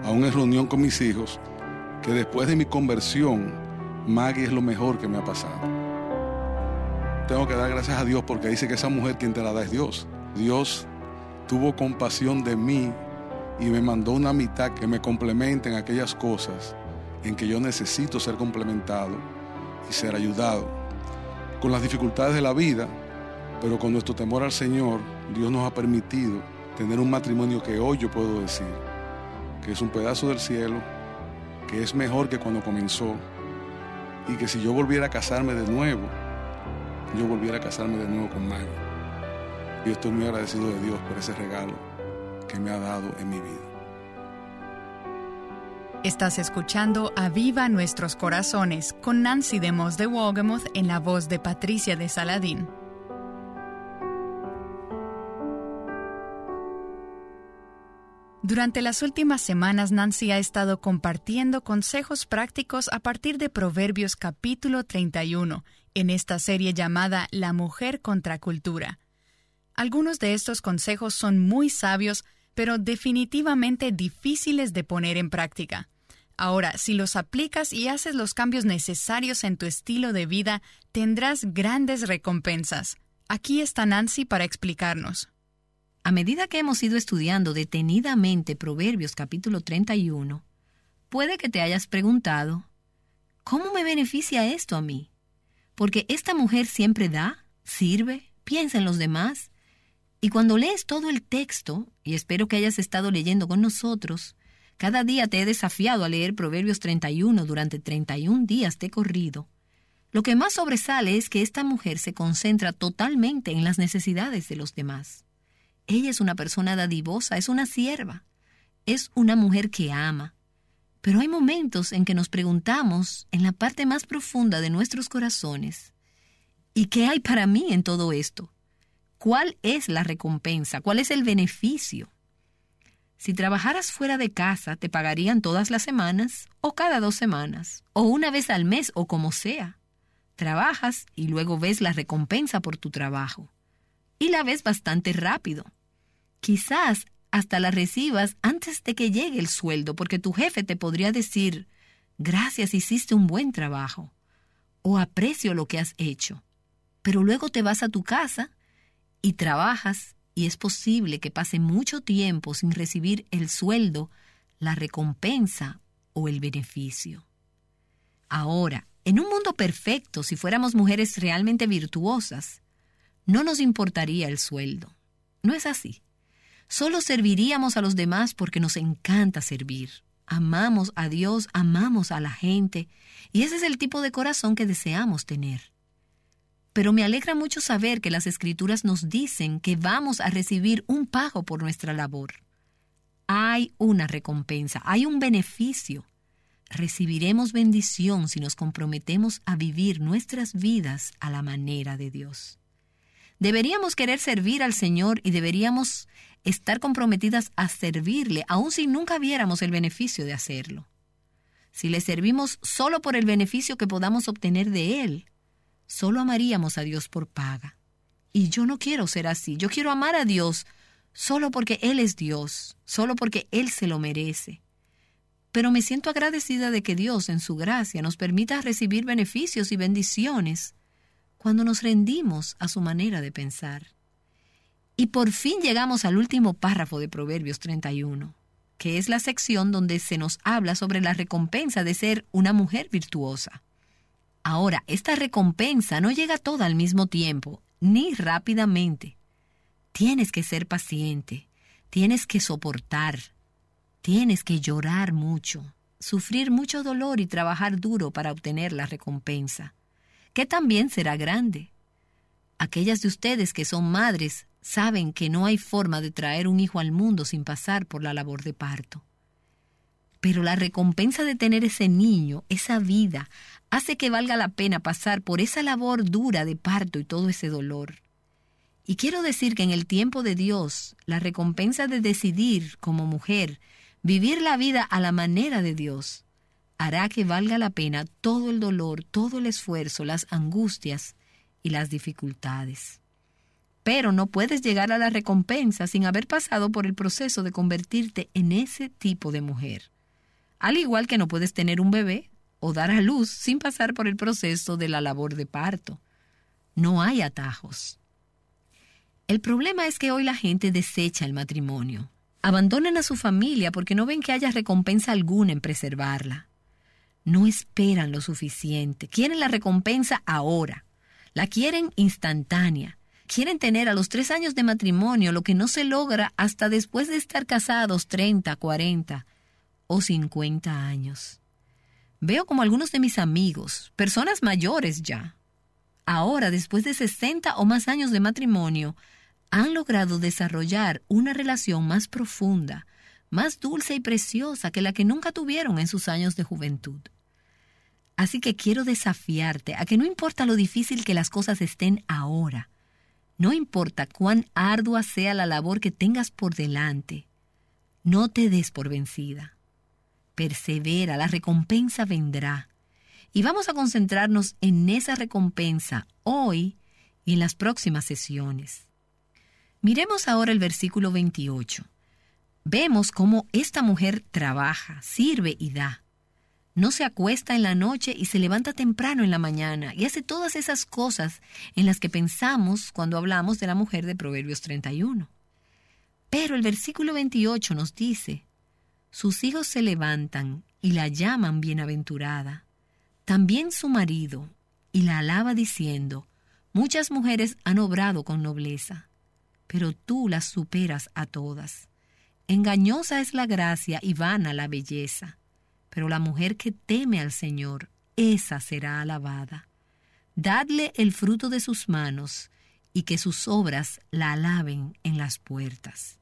aún en reunión con mis hijos, que después de mi conversión, Maggie es lo mejor que me ha pasado tengo que dar gracias a Dios porque dice que esa mujer quien te la da es Dios. Dios tuvo compasión de mí y me mandó una mitad que me complemente en aquellas cosas en que yo necesito ser complementado y ser ayudado. Con las dificultades de la vida, pero con nuestro temor al Señor, Dios nos ha permitido tener un matrimonio que hoy yo puedo decir que es un pedazo del cielo, que es mejor que cuando comenzó y que si yo volviera a casarme de nuevo, yo volviera a casarme de nuevo con Maggie. Y estoy muy agradecido de Dios por ese regalo que me ha dado en mi vida. Estás escuchando Aviva Nuestros Corazones con Nancy de Moss de Wogemuth en la voz de Patricia de Saladín. Durante las últimas semanas, Nancy ha estado compartiendo consejos prácticos a partir de Proverbios capítulo 31, en esta serie llamada La mujer contra cultura. Algunos de estos consejos son muy sabios, pero definitivamente difíciles de poner en práctica. Ahora, si los aplicas y haces los cambios necesarios en tu estilo de vida, tendrás grandes recompensas. Aquí está Nancy para explicarnos. A medida que hemos ido estudiando detenidamente Proverbios capítulo 31, puede que te hayas preguntado, ¿cómo me beneficia esto a mí? Porque esta mujer siempre da, sirve, piensa en los demás. Y cuando lees todo el texto, y espero que hayas estado leyendo con nosotros, cada día te he desafiado a leer Proverbios 31 durante 31 días de corrido. Lo que más sobresale es que esta mujer se concentra totalmente en las necesidades de los demás. Ella es una persona dadivosa, es una sierva, es una mujer que ama. Pero hay momentos en que nos preguntamos en la parte más profunda de nuestros corazones, ¿y qué hay para mí en todo esto? ¿Cuál es la recompensa? ¿Cuál es el beneficio? Si trabajaras fuera de casa, ¿te pagarían todas las semanas o cada dos semanas o una vez al mes o como sea? Trabajas y luego ves la recompensa por tu trabajo. Y la ves bastante rápido. Quizás hasta la recibas antes de que llegue el sueldo, porque tu jefe te podría decir, gracias, hiciste un buen trabajo, o aprecio lo que has hecho. Pero luego te vas a tu casa y trabajas y es posible que pase mucho tiempo sin recibir el sueldo, la recompensa o el beneficio. Ahora, en un mundo perfecto, si fuéramos mujeres realmente virtuosas, no nos importaría el sueldo. No es así. Solo serviríamos a los demás porque nos encanta servir. Amamos a Dios, amamos a la gente, y ese es el tipo de corazón que deseamos tener. Pero me alegra mucho saber que las escrituras nos dicen que vamos a recibir un pago por nuestra labor. Hay una recompensa, hay un beneficio. Recibiremos bendición si nos comprometemos a vivir nuestras vidas a la manera de Dios. Deberíamos querer servir al Señor y deberíamos estar comprometidas a servirle, aun si nunca viéramos el beneficio de hacerlo. Si le servimos solo por el beneficio que podamos obtener de Él, solo amaríamos a Dios por paga. Y yo no quiero ser así. Yo quiero amar a Dios solo porque Él es Dios, solo porque Él se lo merece. Pero me siento agradecida de que Dios, en su gracia, nos permita recibir beneficios y bendiciones cuando nos rendimos a su manera de pensar. Y por fin llegamos al último párrafo de Proverbios 31, que es la sección donde se nos habla sobre la recompensa de ser una mujer virtuosa. Ahora, esta recompensa no llega toda al mismo tiempo, ni rápidamente. Tienes que ser paciente, tienes que soportar, tienes que llorar mucho, sufrir mucho dolor y trabajar duro para obtener la recompensa, que también será grande. Aquellas de ustedes que son madres saben que no hay forma de traer un hijo al mundo sin pasar por la labor de parto. Pero la recompensa de tener ese niño, esa vida, hace que valga la pena pasar por esa labor dura de parto y todo ese dolor. Y quiero decir que en el tiempo de Dios, la recompensa de decidir como mujer vivir la vida a la manera de Dios hará que valga la pena todo el dolor, todo el esfuerzo, las angustias y las dificultades. Pero no puedes llegar a la recompensa sin haber pasado por el proceso de convertirte en ese tipo de mujer. Al igual que no puedes tener un bebé o dar a luz sin pasar por el proceso de la labor de parto. No hay atajos. El problema es que hoy la gente desecha el matrimonio. Abandonan a su familia porque no ven que haya recompensa alguna en preservarla. No esperan lo suficiente. Quieren la recompensa ahora. La quieren instantánea. Quieren tener a los tres años de matrimonio lo que no se logra hasta después de estar casados 30, 40 o 50 años. Veo como algunos de mis amigos, personas mayores ya, ahora después de 60 o más años de matrimonio, han logrado desarrollar una relación más profunda, más dulce y preciosa que la que nunca tuvieron en sus años de juventud. Así que quiero desafiarte a que no importa lo difícil que las cosas estén ahora, no importa cuán ardua sea la labor que tengas por delante, no te des por vencida persevera, la recompensa vendrá. Y vamos a concentrarnos en esa recompensa hoy y en las próximas sesiones. Miremos ahora el versículo 28. Vemos cómo esta mujer trabaja, sirve y da. No se acuesta en la noche y se levanta temprano en la mañana y hace todas esas cosas en las que pensamos cuando hablamos de la mujer de Proverbios 31. Pero el versículo 28 nos dice, sus hijos se levantan y la llaman bienaventurada. También su marido, y la alaba diciendo, Muchas mujeres han obrado con nobleza, pero tú las superas a todas. Engañosa es la gracia y vana la belleza, pero la mujer que teme al Señor, esa será alabada. Dadle el fruto de sus manos, y que sus obras la alaben en las puertas.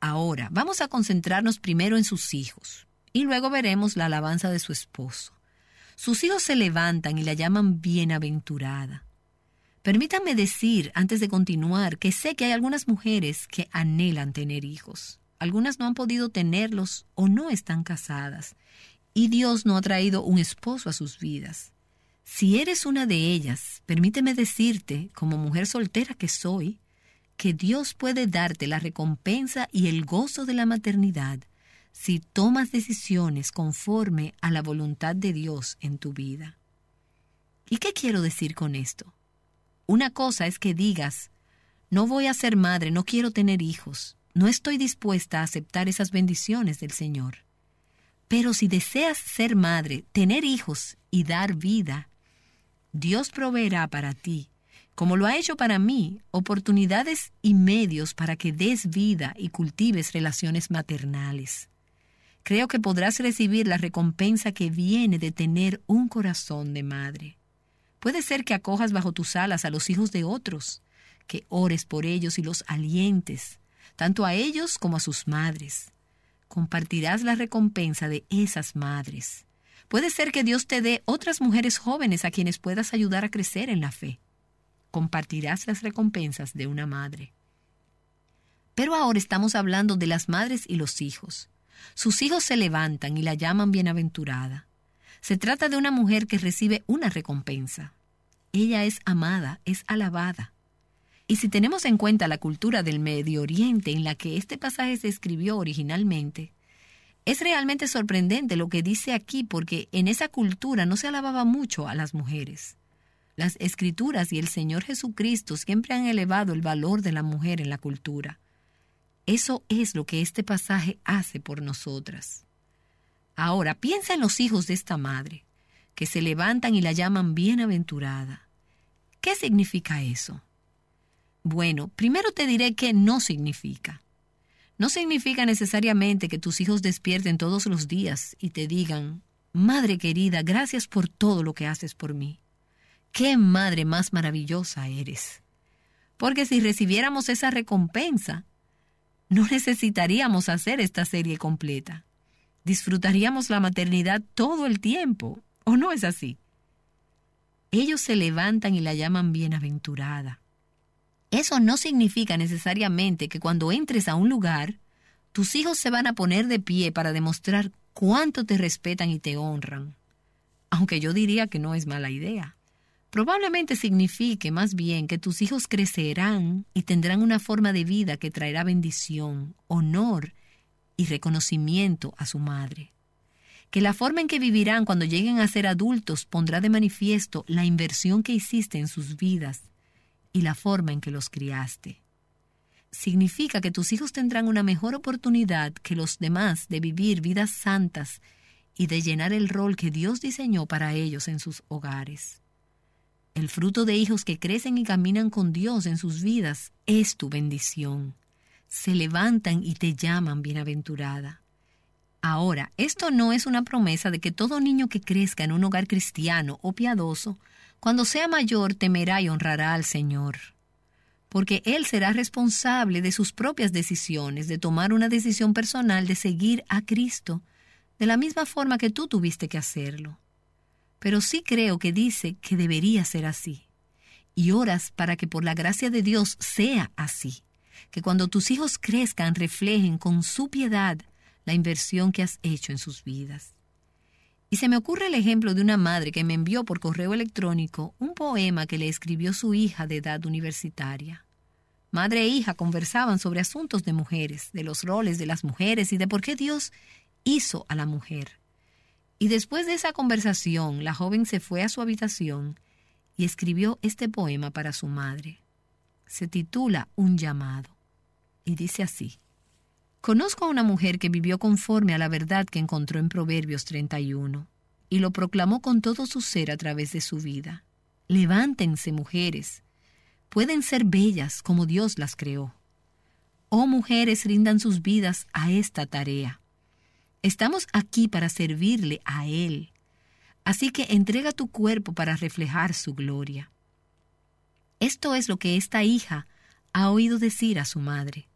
Ahora, vamos a concentrarnos primero en sus hijos. y luego veremos la alabanza de su esposo. Sus hijos se levantan y la llaman bienaventurada. Permítanme decir, antes de continuar, que sé que hay algunas mujeres que anhelan tener hijos. Algunas no han podido tenerlos o no están casadas, y Dios no ha traído un esposo a sus vidas. Si eres una de ellas, permíteme decirte, como mujer soltera que soy, que Dios puede darte la recompensa y el gozo de la maternidad si tomas decisiones conforme a la voluntad de Dios en tu vida. ¿Y qué quiero decir con esto? Una cosa es que digas, no voy a ser madre, no quiero tener hijos, no estoy dispuesta a aceptar esas bendiciones del Señor. Pero si deseas ser madre, tener hijos y dar vida, Dios proveerá para ti, como lo ha hecho para mí, oportunidades y medios para que des vida y cultives relaciones maternales. Creo que podrás recibir la recompensa que viene de tener un corazón de madre. Puede ser que acojas bajo tus alas a los hijos de otros, que ores por ellos y los alientes, tanto a ellos como a sus madres. Compartirás la recompensa de esas madres. Puede ser que Dios te dé otras mujeres jóvenes a quienes puedas ayudar a crecer en la fe. Compartirás las recompensas de una madre. Pero ahora estamos hablando de las madres y los hijos. Sus hijos se levantan y la llaman bienaventurada. Se trata de una mujer que recibe una recompensa. Ella es amada, es alabada. Y si tenemos en cuenta la cultura del Medio Oriente en la que este pasaje se escribió originalmente, es realmente sorprendente lo que dice aquí porque en esa cultura no se alababa mucho a las mujeres. Las escrituras y el Señor Jesucristo siempre han elevado el valor de la mujer en la cultura. Eso es lo que este pasaje hace por nosotras. Ahora, piensa en los hijos de esta madre, que se levantan y la llaman bienaventurada. ¿Qué significa eso? Bueno, primero te diré qué no significa. No significa necesariamente que tus hijos despierten todos los días y te digan, Madre querida, gracias por todo lo que haces por mí. ¡Qué madre más maravillosa eres! Porque si recibiéramos esa recompensa, no necesitaríamos hacer esta serie completa. Disfrutaríamos la maternidad todo el tiempo, ¿o no es así? Ellos se levantan y la llaman bienaventurada. Eso no significa necesariamente que cuando entres a un lugar, tus hijos se van a poner de pie para demostrar cuánto te respetan y te honran. Aunque yo diría que no es mala idea. Probablemente signifique más bien que tus hijos crecerán y tendrán una forma de vida que traerá bendición, honor y reconocimiento a su madre. Que la forma en que vivirán cuando lleguen a ser adultos pondrá de manifiesto la inversión que hiciste en sus vidas y la forma en que los criaste. Significa que tus hijos tendrán una mejor oportunidad que los demás de vivir vidas santas y de llenar el rol que Dios diseñó para ellos en sus hogares. El fruto de hijos que crecen y caminan con Dios en sus vidas es tu bendición. Se levantan y te llaman bienaventurada. Ahora, esto no es una promesa de que todo niño que crezca en un hogar cristiano o piadoso, cuando sea mayor temerá y honrará al Señor. Porque Él será responsable de sus propias decisiones, de tomar una decisión personal de seguir a Cristo, de la misma forma que tú tuviste que hacerlo pero sí creo que dice que debería ser así. Y oras para que por la gracia de Dios sea así, que cuando tus hijos crezcan reflejen con su piedad la inversión que has hecho en sus vidas. Y se me ocurre el ejemplo de una madre que me envió por correo electrónico un poema que le escribió su hija de edad universitaria. Madre e hija conversaban sobre asuntos de mujeres, de los roles de las mujeres y de por qué Dios hizo a la mujer. Y después de esa conversación, la joven se fue a su habitación y escribió este poema para su madre. Se titula Un llamado y dice así. Conozco a una mujer que vivió conforme a la verdad que encontró en Proverbios 31 y lo proclamó con todo su ser a través de su vida. Levántense, mujeres. Pueden ser bellas como Dios las creó. Oh mujeres, rindan sus vidas a esta tarea. Estamos aquí para servirle a Él. Así que entrega tu cuerpo para reflejar su gloria. Esto es lo que esta hija ha oído decir a su madre.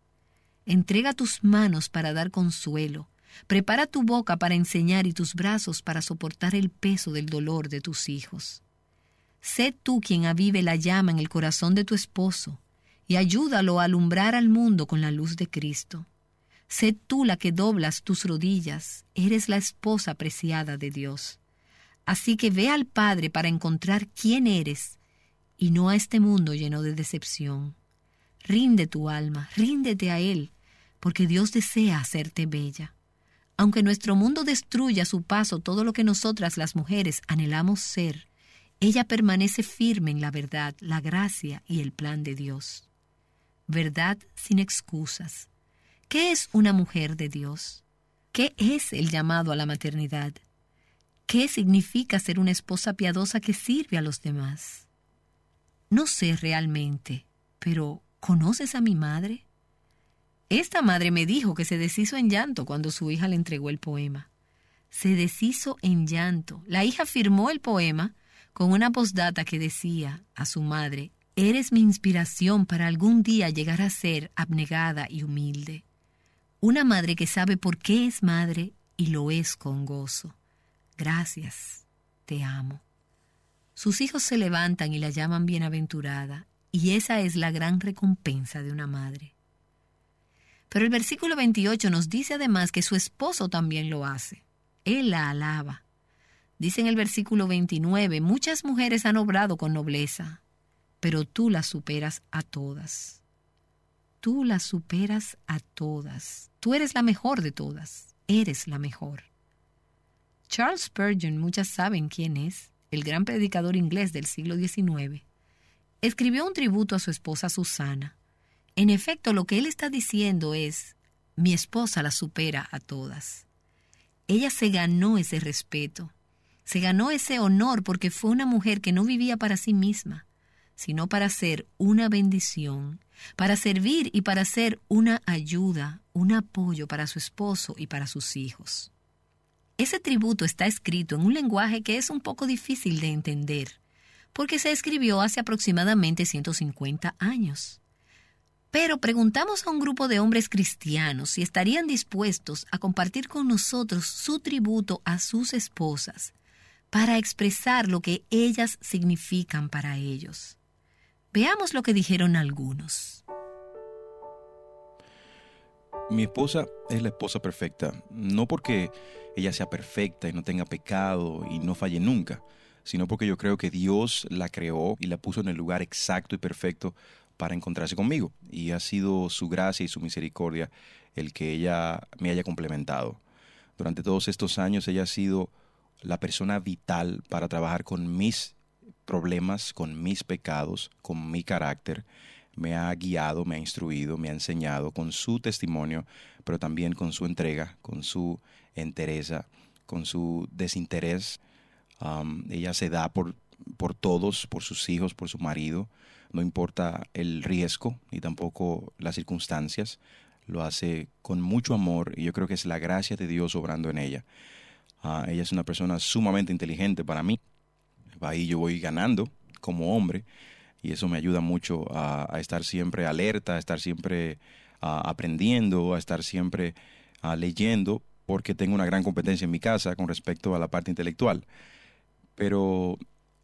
Entrega tus manos para dar consuelo, Prepara tu boca para enseñar y tus brazos para soportar el peso del dolor de tus hijos. Sé tú quien avive la llama en el corazón de tu esposo y ayúdalo a alumbrar al mundo con la luz de Cristo. Sé tú la que doblas tus rodillas, eres la esposa apreciada de Dios. Así que ve al Padre para encontrar quién eres y no a este mundo lleno de decepción. Rinde tu alma, ríndete a Él, porque Dios desea hacerte bella. Aunque nuestro mundo destruya a su paso todo lo que nosotras las mujeres anhelamos ser, ella permanece firme en la verdad, la gracia y el plan de Dios. Verdad sin excusas. ¿Qué es una mujer de Dios? ¿Qué es el llamado a la maternidad? ¿Qué significa ser una esposa piadosa que sirve a los demás? No sé realmente, pero ¿conoces a mi madre? Esta madre me dijo que se deshizo en llanto cuando su hija le entregó el poema. Se deshizo en llanto. La hija firmó el poema con una postdata que decía a su madre, Eres mi inspiración para algún día llegar a ser abnegada y humilde. Una madre que sabe por qué es madre y lo es con gozo. Gracias, te amo. Sus hijos se levantan y la llaman bienaventurada, y esa es la gran recompensa de una madre. Pero el versículo 28 nos dice además que su esposo también lo hace. Él la alaba. Dice en el versículo 29, muchas mujeres han obrado con nobleza, pero tú las superas a todas. Tú las superas a todas. Tú eres la mejor de todas. Eres la mejor. Charles Spurgeon, muchas saben quién es, el gran predicador inglés del siglo XIX, escribió un tributo a su esposa Susana. En efecto, lo que él está diciendo es, mi esposa la supera a todas. Ella se ganó ese respeto, se ganó ese honor porque fue una mujer que no vivía para sí misma, sino para ser una bendición, para servir y para ser una ayuda, un apoyo para su esposo y para sus hijos. Ese tributo está escrito en un lenguaje que es un poco difícil de entender, porque se escribió hace aproximadamente 150 años. Pero preguntamos a un grupo de hombres cristianos si estarían dispuestos a compartir con nosotros su tributo a sus esposas para expresar lo que ellas significan para ellos. Veamos lo que dijeron algunos. Mi esposa es la esposa perfecta, no porque ella sea perfecta y no tenga pecado y no falle nunca, sino porque yo creo que Dios la creó y la puso en el lugar exacto y perfecto para encontrarse conmigo. Y ha sido su gracia y su misericordia el que ella me haya complementado. Durante todos estos años ella ha sido la persona vital para trabajar con mis problemas, con mis pecados, con mi carácter. Me ha guiado, me ha instruido, me ha enseñado con su testimonio, pero también con su entrega, con su entereza, con su desinterés. Ella se da por, por todos, por sus hijos, por su marido. No importa el riesgo ni tampoco las circunstancias. Lo hace con mucho amor y yo creo que es la gracia de Dios obrando en ella. Uh, ella es una persona sumamente inteligente para mí. Ahí yo voy ganando como hombre y eso me ayuda mucho a, estar siempre alerta, a estar siempre aprendiendo, a estar siempre leyendo, porque tengo una gran competencia en mi casa con respecto a la parte intelectual. Pero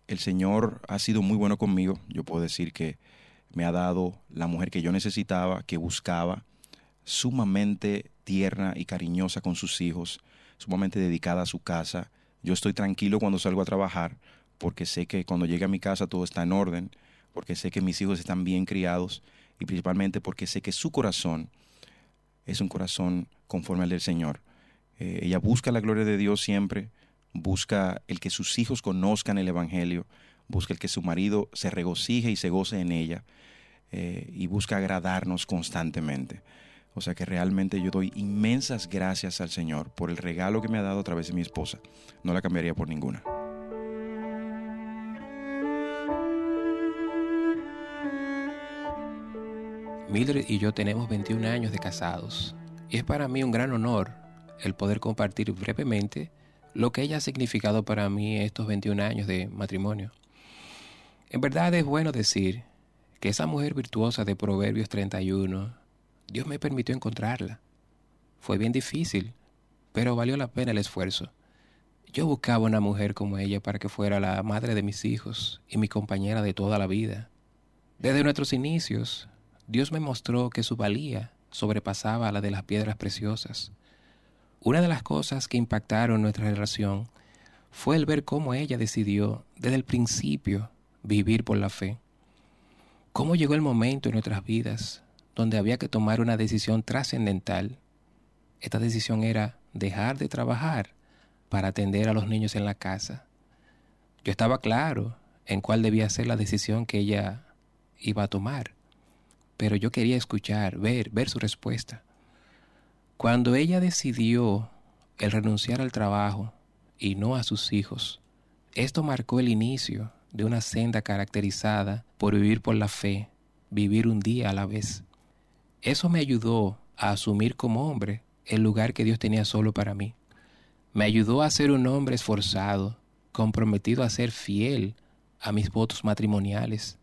el Señor ha sido muy bueno conmigo. Yo puedo decir que me ha dado la mujer que yo necesitaba, que buscaba, sumamente tierna y cariñosa con sus hijos, sumamente dedicada a su casa. Yo estoy tranquilo cuando salgo a trabajar porque sé que cuando llegue a mi casa todo está en orden, porque sé que mis hijos están bien criados y principalmente porque sé que su corazón es un corazón conforme al del Señor. Eh, ella busca la gloria de Dios siempre, busca el que sus hijos conozcan el Evangelio, busca el que su marido se regocije y se goce en ella eh, y busca agradarnos constantemente. O sea que realmente yo doy inmensas gracias al Señor por el regalo que me ha dado a través de mi esposa. No la cambiaría por ninguna. Mildred y yo tenemos 21 años de casados y es para mí un gran honor el poder compartir brevemente lo que ella ha significado para mí estos 21 años de matrimonio. En verdad es bueno decir que esa mujer virtuosa de Proverbios 31, Dios me permitió encontrarla. Fue bien difícil, pero valió la pena el esfuerzo. Yo buscaba una mujer como ella para que fuera la madre de mis hijos y mi compañera de toda la vida. Desde nuestros inicios, Dios me mostró que su valía sobrepasaba la de las piedras preciosas. Una de las cosas que impactaron nuestra relación fue el ver cómo ella decidió desde el principio vivir por la fe. Cómo llegó el momento en nuestras vidas donde había que tomar una decisión trascendental. Esta decisión era dejar de trabajar para atender a los niños en la casa. Yo estaba claro en cuál debía ser la decisión que ella iba a tomar, pero yo quería escuchar, ver, ver su respuesta. Cuando ella decidió el renunciar al trabajo y no a sus hijos, esto marcó el inicio de una senda caracterizada por vivir por la fe, vivir un día a la vez. Eso me ayudó a asumir como hombre el lugar que Dios tenía solo para mí. Me ayudó a ser un hombre esforzado, comprometido a ser fiel a mis votos matrimoniales,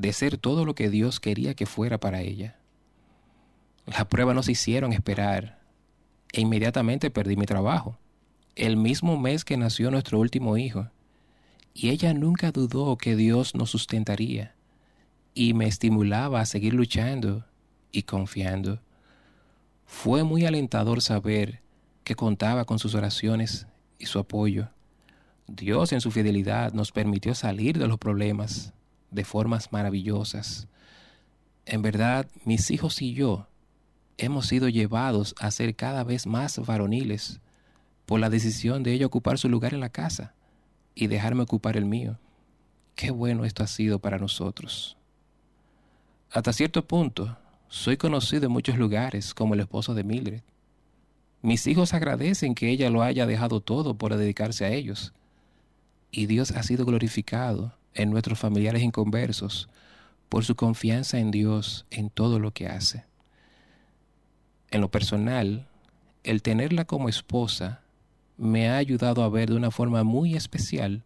de ser todo lo que Dios quería que fuera para ella. Las pruebas no se hicieron esperar e inmediatamente perdí mi trabajo, el mismo mes que nació nuestro último hijo, y ella nunca dudó que Dios nos sustentaría y me estimulaba a seguir luchando y confiando. Fue muy alentador saber que contaba con sus oraciones y su apoyo. Dios en su fidelidad nos permitió salir de los problemas de formas maravillosas. En verdad, mis hijos y yo hemos sido llevados a ser cada vez más varoniles por la decisión de ella ocupar su lugar en la casa y dejarme ocupar el mío. Qué bueno esto ha sido para nosotros. Hasta cierto punto, soy conocido en muchos lugares como el esposo de Mildred. Mis hijos agradecen que ella lo haya dejado todo por dedicarse a ellos. Y Dios ha sido glorificado en nuestros familiares inconversos por su confianza en Dios en todo lo que hace. En lo personal, el tenerla como esposa me ha ayudado a ver de una forma muy especial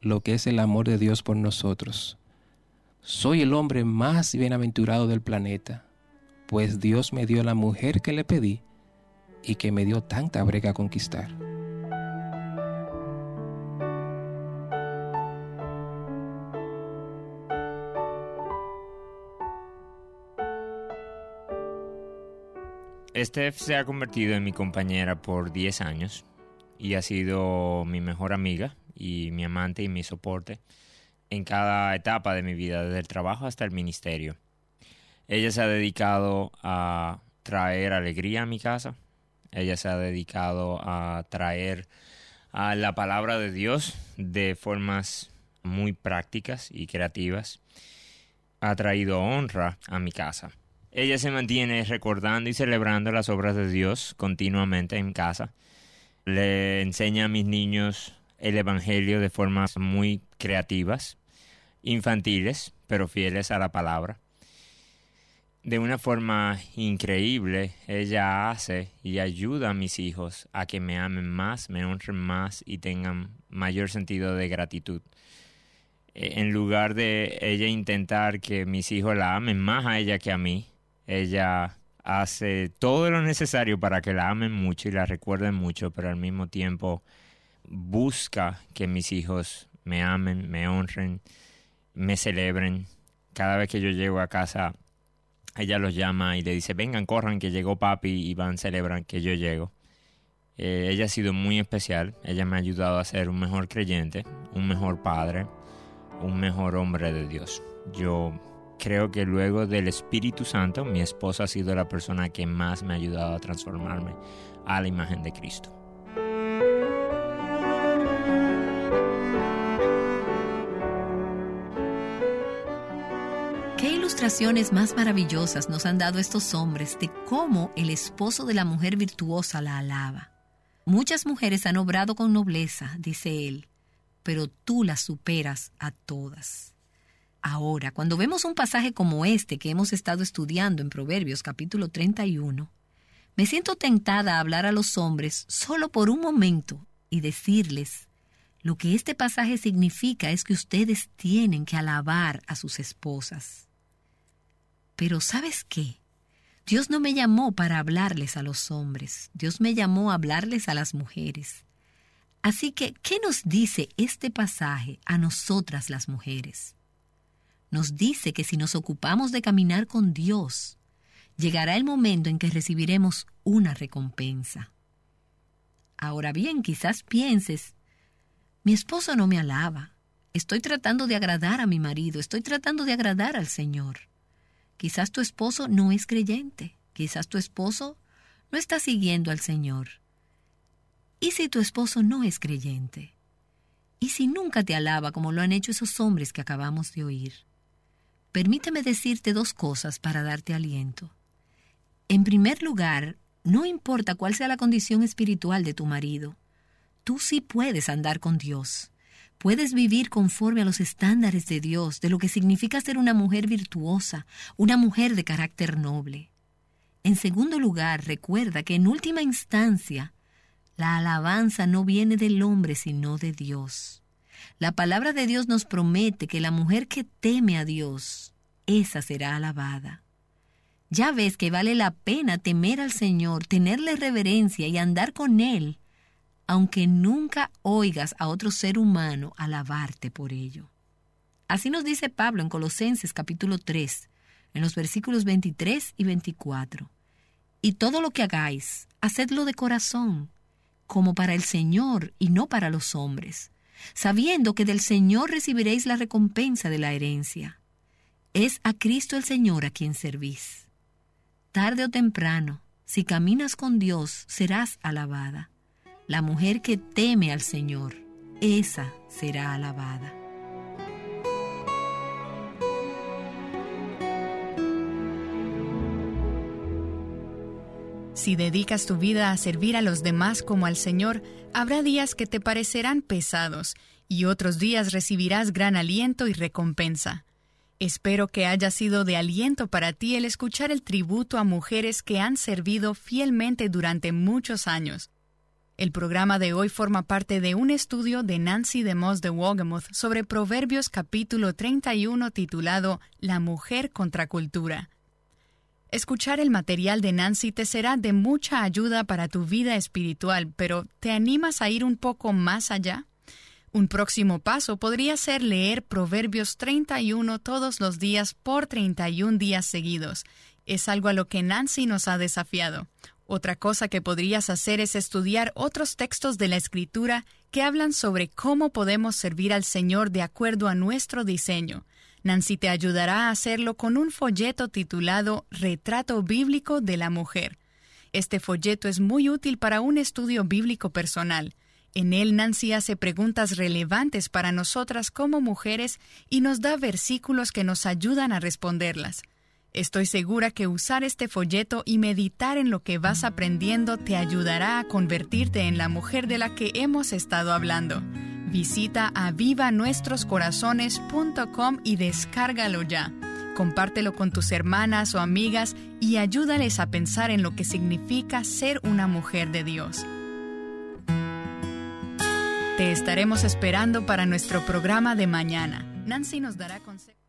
lo que es el amor de Dios por nosotros. Soy el hombre más bienaventurado del planeta, pues Dios me dio la mujer que le pedí y que me dio tanta brega conquistar. Steph se ha convertido en mi compañera por 10 años y ha sido mi mejor amiga y mi amante y mi soporte en cada etapa de mi vida, desde el trabajo hasta el ministerio. Ella se ha dedicado a traer alegría a mi casa, ella se ha dedicado a traer a la palabra de Dios de formas muy prácticas y creativas. Ha traído honra a mi casa. Ella se mantiene recordando y celebrando las obras de Dios continuamente en casa. Le enseña a mis niños el Evangelio de formas muy creativas, infantiles, pero fieles a la palabra. De una forma increíble, ella hace y ayuda a mis hijos a que me amen más, me honren más y tengan mayor sentido de gratitud. Eh, En lugar de ella intentar que mis hijos la amen más a ella que a mí, ella hace todo lo necesario para que la amen mucho y la recuerden mucho, pero al mismo tiempo busca que mis hijos me amen, me honren, me celebren. Cada vez que yo llego a casa, ella los llama y le dice, vengan, corran, que llegó papi y van, celebran que yo llego. Eh, ella ha sido muy especial, ella me ha ayudado a ser un mejor creyente, un mejor padre, un mejor hombre de Dios. Yo creo que luego del Espíritu Santo, mi esposa ha sido la persona que más me ha ayudado a transformarme a la imagen de Cristo. ¿Qué ilustraciones más maravillosas nos han dado estos hombres de cómo el esposo de la mujer virtuosa la alaba? Muchas mujeres han obrado con nobleza, dice él, pero tú las superas a todas. Ahora, cuando vemos un pasaje como este que hemos estado estudiando en Proverbios capítulo 31, me siento tentada a hablar a los hombres solo por un momento y decirles, lo que este pasaje significa es que ustedes tienen que alabar a sus esposas. Pero ¿sabes qué? Dios no me llamó para hablarles a los hombres, Dios me llamó a hablarles a las mujeres. Así que, ¿qué nos dice este pasaje a nosotras las mujeres? Nos dice que si nos ocupamos de caminar con Dios, llegará el momento en que recibiremos una recompensa. Ahora bien, quizás pienses, mi esposo no me alaba, estoy tratando de agradar a mi marido, estoy tratando de agradar al Señor. Quizás tu esposo no es creyente, quizás tu esposo no está siguiendo al Señor. ¿Y si tu esposo no es creyente? ¿Y si nunca te alaba como lo han hecho esos hombres que acabamos de oír? Permíteme decirte dos cosas para darte aliento. En primer lugar, no importa cuál sea la condición espiritual de tu marido, tú sí puedes andar con Dios. Puedes vivir conforme a los estándares de Dios, de lo que significa ser una mujer virtuosa, una mujer de carácter noble. En segundo lugar, recuerda que en última instancia, la alabanza no viene del hombre, sino de Dios. La palabra de Dios nos promete que la mujer que teme a Dios, esa será alabada. Ya ves que vale la pena temer al Señor, tenerle reverencia y andar con Él, aunque nunca oigas a otro ser humano alabarte por ello. Así nos dice Pablo en Colosenses capítulo 3, en los versículos 23 y 24. Y todo lo que hagáis, hacedlo de corazón, como para el Señor y no para los hombres, sabiendo que del Señor recibiréis la recompensa de la herencia. Es a Cristo el Señor a quien servís. Tarde o temprano, si caminas con Dios, serás alabada. La mujer que teme al Señor, esa será alabada. Si dedicas tu vida a servir a los demás como al Señor, habrá días que te parecerán pesados y otros días recibirás gran aliento y recompensa. Espero que haya sido de aliento para ti el escuchar el tributo a mujeres que han servido fielmente durante muchos años. El programa de hoy forma parte de un estudio de Nancy DeMoss de Wogamoth sobre Proverbios capítulo 31 titulado La mujer contra cultura. Escuchar el material de Nancy te será de mucha ayuda para tu vida espiritual, pero ¿te animas a ir un poco más allá? Un próximo paso podría ser leer Proverbios 31 todos los días por 31 días seguidos. Es algo a lo que Nancy nos ha desafiado. Otra cosa que podrías hacer es estudiar otros textos de la Escritura que hablan sobre cómo podemos servir al Señor de acuerdo a nuestro diseño. Nancy te ayudará a hacerlo con un folleto titulado Retrato Bíblico de la Mujer. Este folleto es muy útil para un estudio bíblico personal. En él Nancy hace preguntas relevantes para nosotras como mujeres y nos da versículos que nos ayudan a responderlas. Estoy segura que usar este folleto y meditar en lo que vas aprendiendo te ayudará a convertirte en la mujer de la que hemos estado hablando. Visita avivanuestroscorazones.com y descárgalo ya. Compártelo con tus hermanas o amigas y ayúdales a pensar en lo que significa ser una mujer de Dios. Te estaremos esperando para nuestro programa de mañana. Nancy nos dará consejos.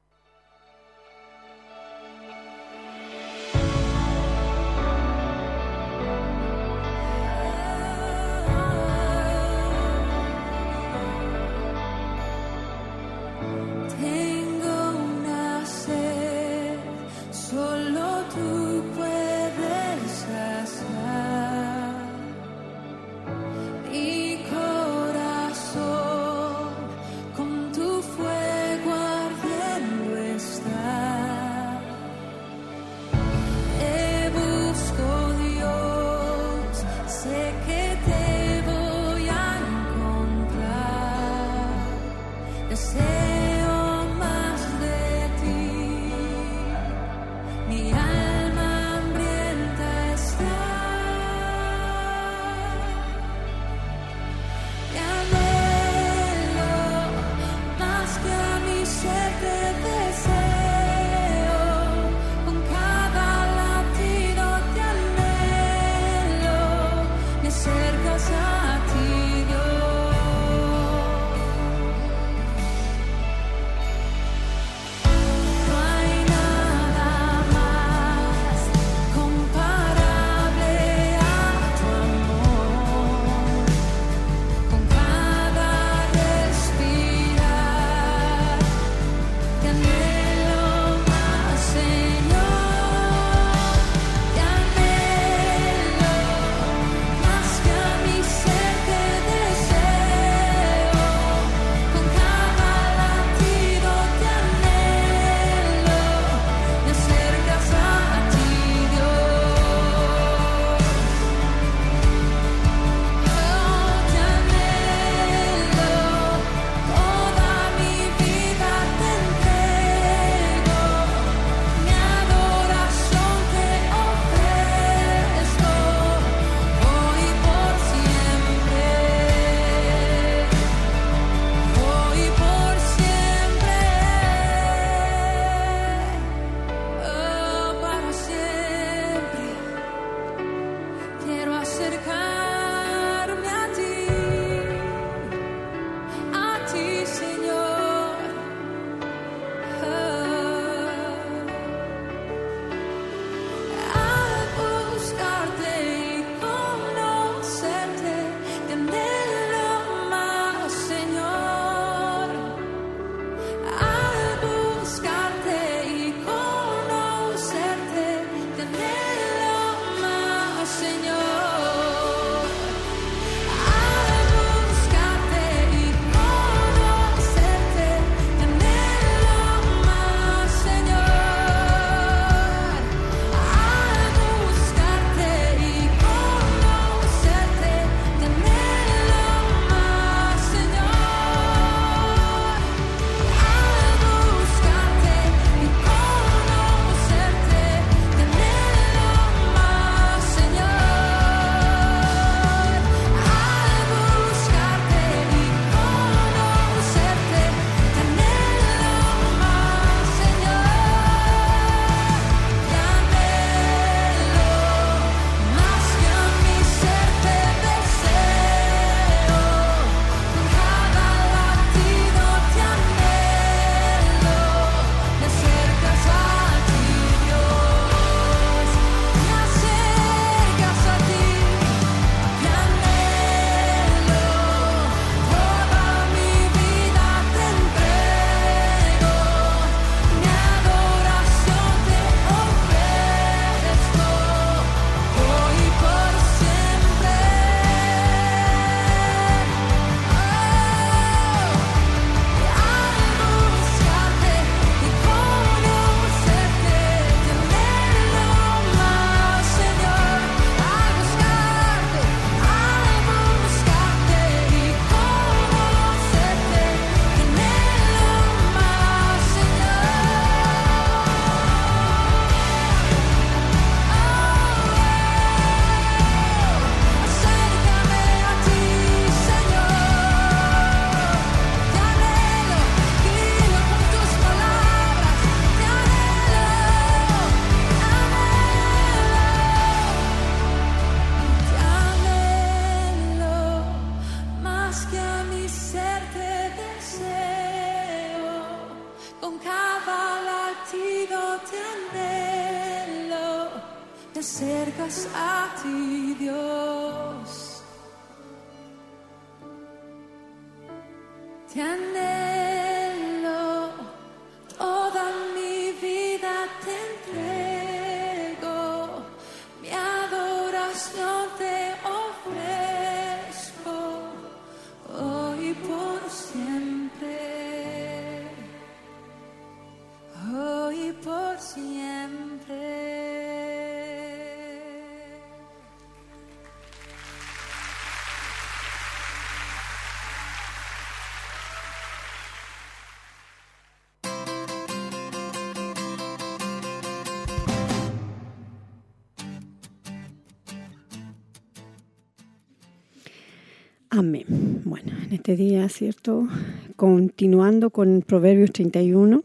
Amén. Bueno, en este día, ¿cierto? Continuando con Proverbios 31,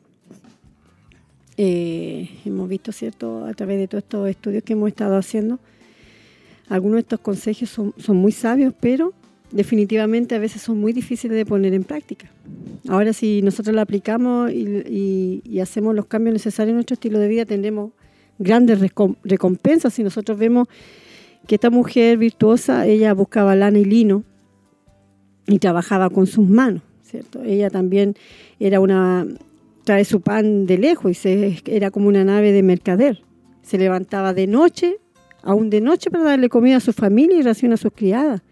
eh, hemos visto, ¿cierto? A través de todos estos estudios que hemos estado haciendo, algunos de estos consejos son, muy sabios, pero definitivamente a veces son muy difíciles de poner en práctica. Ahora, si nosotros lo aplicamos y, y- hacemos los cambios necesarios en nuestro estilo de vida, tendremos grandes recom- recompensas. Si nosotros vemos que esta mujer virtuosa, ella buscaba lana y lino y trabajaba con sus manos, ¿cierto? Ella también era una, trae su pan de lejos y se, era como una nave de mercader. Se levantaba de noche, aún de noche, para darle comida a su familia y ración a sus criadas.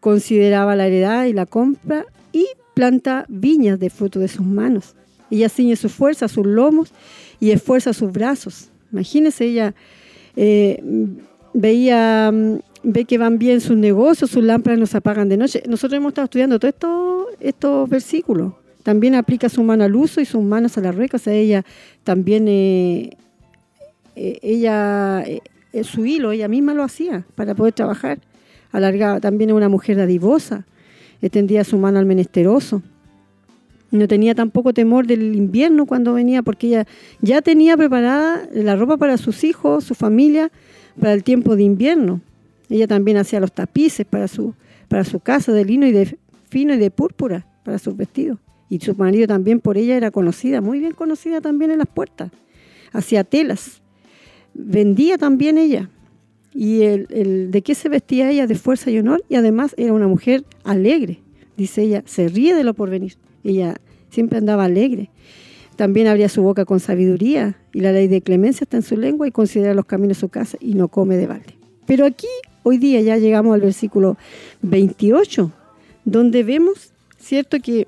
Consideraba la heredad y la compra y planta viñas de fruto de sus manos. Ella ciñe su fuerza, sus lomos y esfuerza sus brazos. Imagínese, ella eh, veía, mm, ve que van bien sus negocios, sus lámparas no se apagan de noche. Nosotros hemos estado estudiando todos estos, versículos. También aplica su mano al uso y sus manos a la rueca. O sea, ella también, eh, eh, ella, eh, su hilo, ella misma lo hacía para poder trabajar. Alargaba, también era una mujer dadivosa, extendía su mano al menesteroso. No tenía tampoco temor del invierno cuando venía, porque ella ya tenía preparada la ropa para sus hijos, su familia, para el tiempo de invierno. Ella también hacía los tapices para su, para su casa de lino y de fino y de púrpura para sus vestidos. Y su marido también por ella era conocida, muy bien conocida también en las puertas. Hacía telas. Vendía también ella. Y el, de qué se vestía ella de fuerza y honor. Y además era una mujer alegre. Dice ella, se ríe de lo porvenir. Ella siempre andaba alegre. También abría su boca con sabiduría y la ley de clemencia está en su lengua y considera los caminos de su casa y no come de balde. Pero aquí, hoy día, ya llegamos al versículo 28, donde vemos, ¿cierto?, que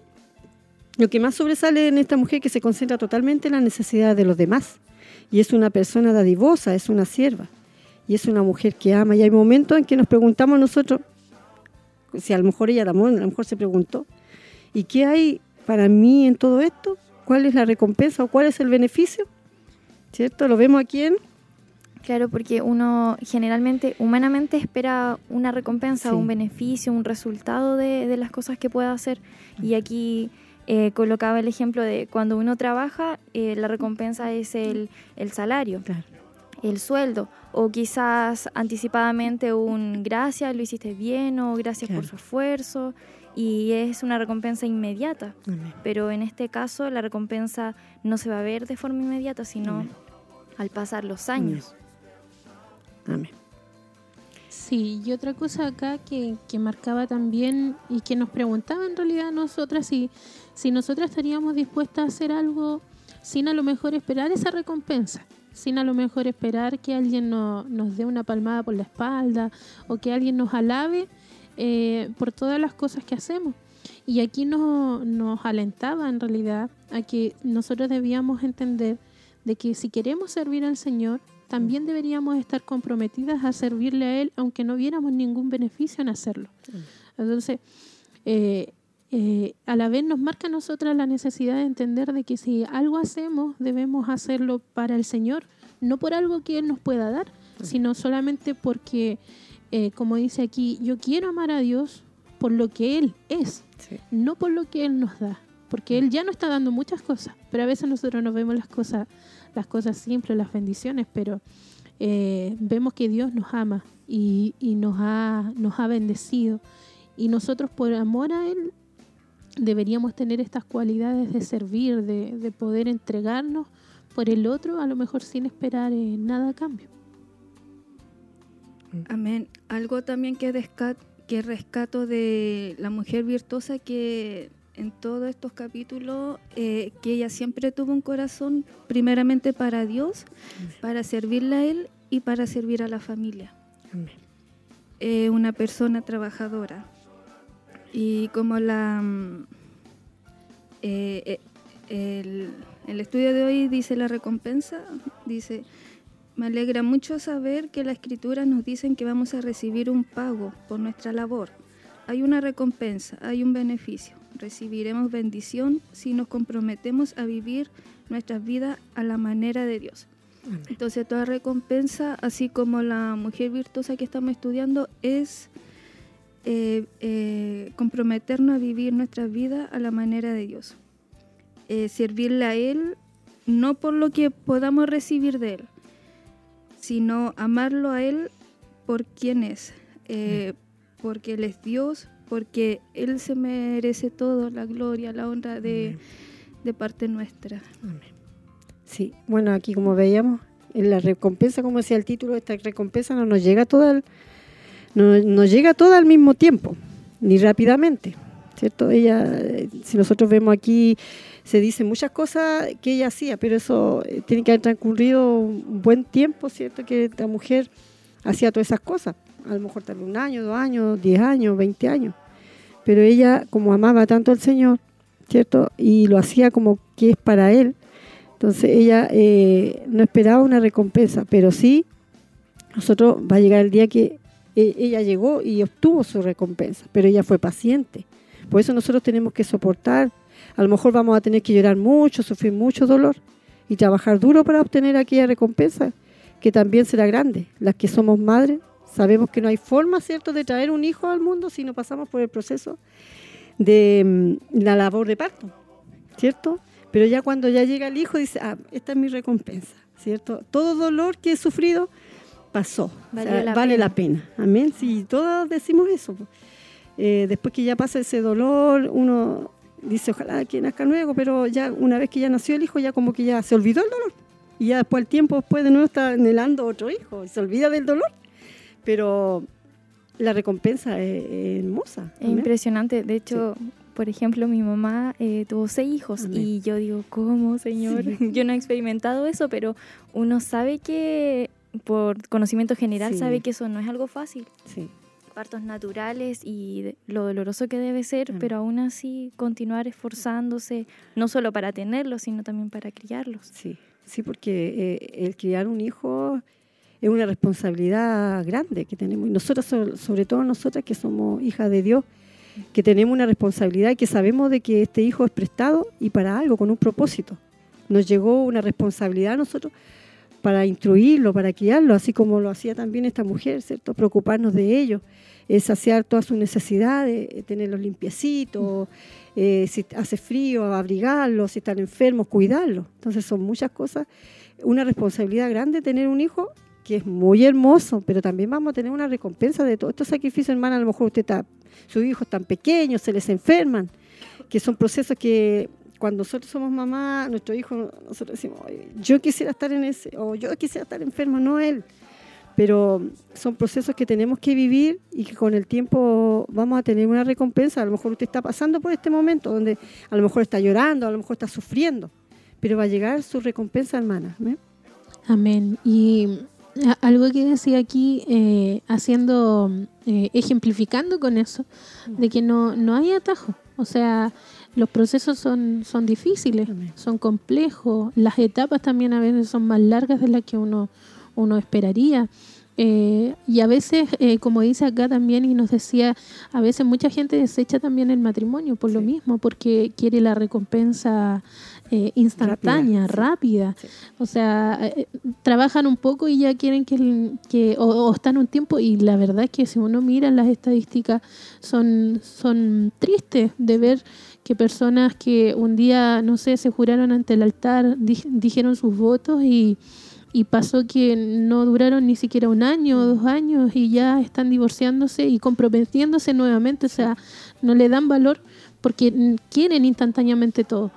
lo que más sobresale en esta mujer que se concentra totalmente en la necesidad de los demás. Y es una persona dadivosa, es una sierva. Y es una mujer que ama. Y hay momentos en que nos preguntamos nosotros, si a lo mejor ella también, a lo mejor se preguntó, ¿y qué hay para mí en todo esto? ¿Cuál es la recompensa o cuál es el beneficio? ¿Cierto? Lo vemos aquí en... Claro, porque uno generalmente, humanamente, espera una recompensa, Sí. un beneficio, un resultado de, de las cosas que pueda hacer. Y aquí eh, colocaba el ejemplo de cuando uno trabaja, eh, la recompensa es el, el salario, Claro. el sueldo, o quizás anticipadamente un gracias, lo hiciste bien, o gracias por su esfuerzo, y es una recompensa inmediata. Amén. Pero en este caso, la recompensa no se va a ver de forma inmediata, sino Amén. al pasar los años. Amén. Sí, y otra cosa acá que, que marcaba también y que nos preguntaba en realidad a nosotras si, si nosotras estaríamos dispuestas a hacer algo sin a lo mejor esperar esa recompensa, sin a lo mejor esperar que alguien no- nos dé una palmada por la espalda o que alguien nos alabe eh, por todas las cosas que hacemos. Y aquí no- nos alentaba en realidad a que nosotros debíamos entender de que si queremos servir al Señor, también deberíamos estar comprometidas a servirle a Él, aunque no viéramos ningún beneficio en hacerlo. Entonces, eh, eh, a la vez nos marca a nosotras la necesidad de entender de que si algo hacemos, debemos hacerlo para el Señor, no por algo que Él nos pueda dar, sino solamente porque, eh, como dice aquí, yo quiero amar a Dios por lo que Él es, Sí. no por lo que Él nos da, porque Él ya nos está dando muchas cosas, pero a veces nosotros nos vemos las cosas, las cosas simples, las bendiciones, pero eh, vemos que Dios nos ama y, y nos, ha, nos ha bendecido. Y nosotros por amor a Él deberíamos tener estas cualidades de servir, de, de poder entregarnos por el otro, a lo mejor sin esperar eh, nada a cambio. Amén. Algo también que, que rescato de la mujer virtuosa que en todos estos capítulos, eh, que ella siempre tuvo un corazón primeramente para Dios, para servirle a Él y para servir a la familia. Amén. Eh, una persona trabajadora. Y como la... mm, eh, eh, el, el estudio de hoy dice la recompensa, dice, me alegra mucho saber que la escritura nos dicen que vamos a recibir un pago por nuestra labor. Hay una recompensa, hay un beneficio. Recibiremos bendición si nos comprometemos a vivir nuestras vidas a la manera de Dios. Entonces toda recompensa, así como la mujer virtuosa que estamos estudiando, es eh, eh, comprometernos a vivir nuestra vida a la manera de Dios. Eh, servirle a Él no por lo que podamos recibir de Él, sino amarlo a Él por quien es, eh, porque Él es Dios, porque Él se merece todo, la gloria, la honra de, de parte nuestra. Sí, bueno, aquí como veíamos, en la recompensa, como decía el título, esta recompensa no nos llega toda al, no, no llega toda al mismo tiempo, ni rápidamente, ¿cierto? Ella, eh, si nosotros vemos aquí, se dicen muchas cosas que ella hacía, pero eso eh, tiene que haber transcurrido un buen tiempo, ¿cierto? Que esta mujer hacía todas esas cosas, a lo mejor tal vez un año, dos años, diez años, veinte años, pero ella, como amaba tanto al Señor, ¿cierto? Y lo hacía como que es para Él, entonces ella eh, no esperaba una recompensa, pero sí, nosotros va a llegar el día que eh, ella llegó y obtuvo su recompensa, pero ella fue paciente. Por eso nosotros tenemos que soportar, a lo mejor vamos a tener que llorar mucho, sufrir mucho dolor y trabajar duro para obtener aquella recompensa, que también será grande. Las que somos madres sabemos que no hay forma, ¿cierto?, de traer un hijo al mundo si no pasamos por el proceso de mm, la labor de parto, ¿cierto? Pero ya cuando ya llega el hijo dice, ah, esta es mi recompensa, ¿cierto? Todo dolor que he sufrido pasó, o sea, Valió la vale pena. la pena, amén. Sí, todos decimos eso. Eh, después que ya pasa ese dolor, uno dice, ojalá que nazca luego, pero ya una vez que ya nació el hijo, ya como que ya se olvidó el dolor. Y ya después, al tiempo después de nuevo está anhelando otro hijo, y se olvida del dolor. Pero la recompensa es, es hermosa. Es amén. impresionante. De hecho, por ejemplo, mi mamá eh, tuvo seis hijos Amén. y yo digo, ¿cómo, señor? Sí. <laughs> Yo no he experimentado eso, pero uno sabe que, por conocimiento general, Sí. sabe que eso no es algo fácil. Sí. Partos naturales y lo doloroso que debe ser, Mm. pero aún así continuar esforzándose, no solo para tenerlos, sino también para criarlos. Sí, sí, porque eh, el criar un hijo es una responsabilidad grande que tenemos. Y nosotras, so- sobre todo nosotras que somos hijas de Dios, que tenemos una responsabilidad y que sabemos de que este hijo es prestado y para algo, con un propósito. Nos llegó una responsabilidad a nosotros para instruirlo, para criarlo, así como lo hacía también esta mujer, ¿cierto? Preocuparnos de ellos, eh, saciar todas sus necesidades, eh, tenerlos limpiecitos, eh, si hace frío, abrigarlos, si están enfermos, cuidarlos. Entonces son muchas cosas. Una responsabilidad grande tener un hijo que es muy hermoso, pero también vamos a tener una recompensa de todos estos sacrificios, hermana. A lo mejor usted está, sus hijos están pequeños, se les enferman, que son procesos que cuando nosotros somos mamá, nuestro hijo, nosotros decimos, "Ay, yo quisiera estar en ese, o yo quisiera estar enfermo, no él. Pero son procesos que tenemos que vivir y que con el tiempo vamos a tener una recompensa. A lo mejor usted está pasando por este momento donde a lo mejor está llorando, a lo mejor está sufriendo, pero va a llegar su recompensa, hermana. Amén. Y algo que decía aquí, eh, haciendo, eh, ejemplificando con eso, de que no, no hay atajo. O sea, los procesos son, son difíciles, son complejos, las etapas también a veces son más largas de las que uno, uno esperaría. Eh, y a veces, eh, como dice acá también y nos decía, a veces mucha gente desecha también el matrimonio por lo mismo, porque quiere la recompensa eh, instantánea, rápida. O sea, eh, trabajan un poco y ya quieren que, que o, o están un tiempo y la verdad es que si uno mira las estadísticas son, son tristes de ver que personas que un día, no sé, se juraron ante el altar, di- dijeron sus votos y, y pasó que no duraron ni siquiera un año o dos años y ya están divorciándose y comprometiéndose nuevamente, o sea, no le dan valor porque quieren instantáneamente todo.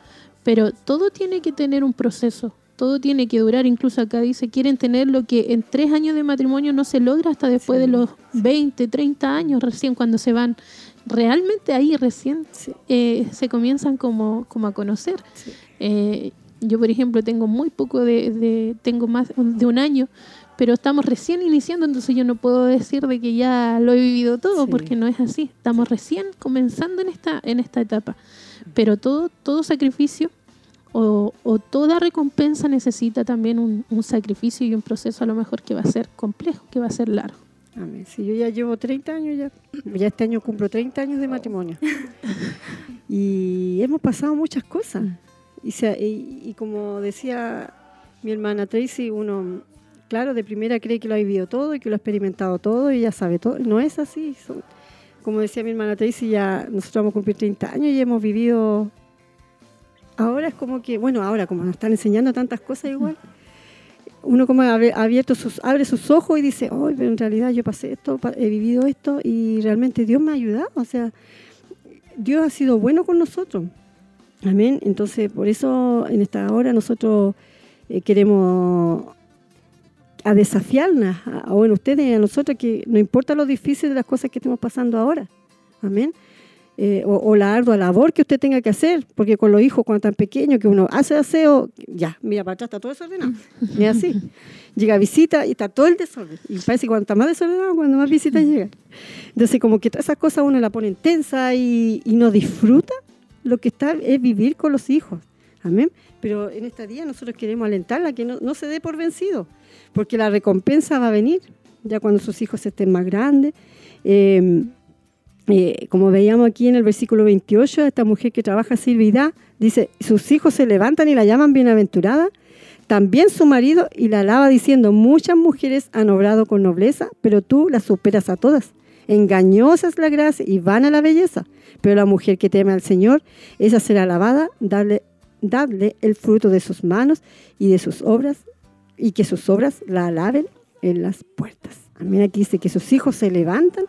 Pero todo tiene que tener un proceso, todo tiene que durar, incluso acá dice, quieren tener lo que en tres años de matrimonio no se logra hasta después de los 20, 30 años, recién cuando se van, realmente ahí recién eh, se comienzan como, como a conocer. Eh, yo, por ejemplo, tengo muy poco de, de- tengo más de un año, pero estamos recién iniciando, entonces yo no puedo decir de que ya lo he vivido todo, Sí. porque no es así. Estamos recién comenzando en esta, en esta etapa. Pero todo, todo sacrificio o, o toda recompensa necesita también un, un sacrificio y un proceso a lo mejor que va a ser complejo, que va a ser largo. Amén. Si yo ya llevo 30 años, ya, ya este año cumplo 30 años de matrimonio. y hemos pasado muchas cosas. Y, se- y- y como decía mi hermana Tracy, uno, claro, de primera cree que lo ha vivido todo y que lo ha experimentado todo y ya sabe todo. No es así. Son- como decía mi hermana Tracy, ya nosotros vamos a cumplir 30 años y hemos vivido... Ahora es como que, bueno, ahora como nos están enseñando tantas cosas igual, uno como abre, abierto sus, abre sus ojos y dice, oh, pero en realidad yo pasé esto, he vivido esto y realmente Dios me ha ayudado. O sea, Dios ha sido bueno con nosotros. Amén. Entonces, por eso en esta hora nosotros eh, queremos a desafiarnos, a, bueno, ustedes y a nosotros, que no importa lo difícil de las cosas que estemos pasando ahora. Amén. Eh, o, o la ardua labor que usted tenga que hacer, porque con los hijos cuando están pequeños, que uno hace aseo, ya, mira para atrás, está todo desordenado. <laughs> Es así. Llega a visita y está todo el desorden. Y parece que cuando está más desordenado, cuando más visitas llegan. Entonces, como que todas esas cosas uno la pone tensa y, y no disfruta lo que está es vivir con los hijos. Amén. Pero en este día nosotros queremos alentarla que no, se dé por vencido, porque la recompensa va a venir ya cuando sus hijos estén más grandes. Eh, eh, como veíamos aquí en el versículo 28, esta mujer que trabaja sirve y dice, sus hijos se levantan y la llaman bienaventurada, también su marido y la alaba diciendo, muchas mujeres han obrado con nobleza, pero tú las superas a todas. Engañosa es la gracia y vana la belleza, pero la mujer que teme al Señor, esa será alabada, darle, dadle el fruto de sus manos y de sus obras, y que sus obras la alaben en las puertas. Amén, aquí dice que sus hijos se levantan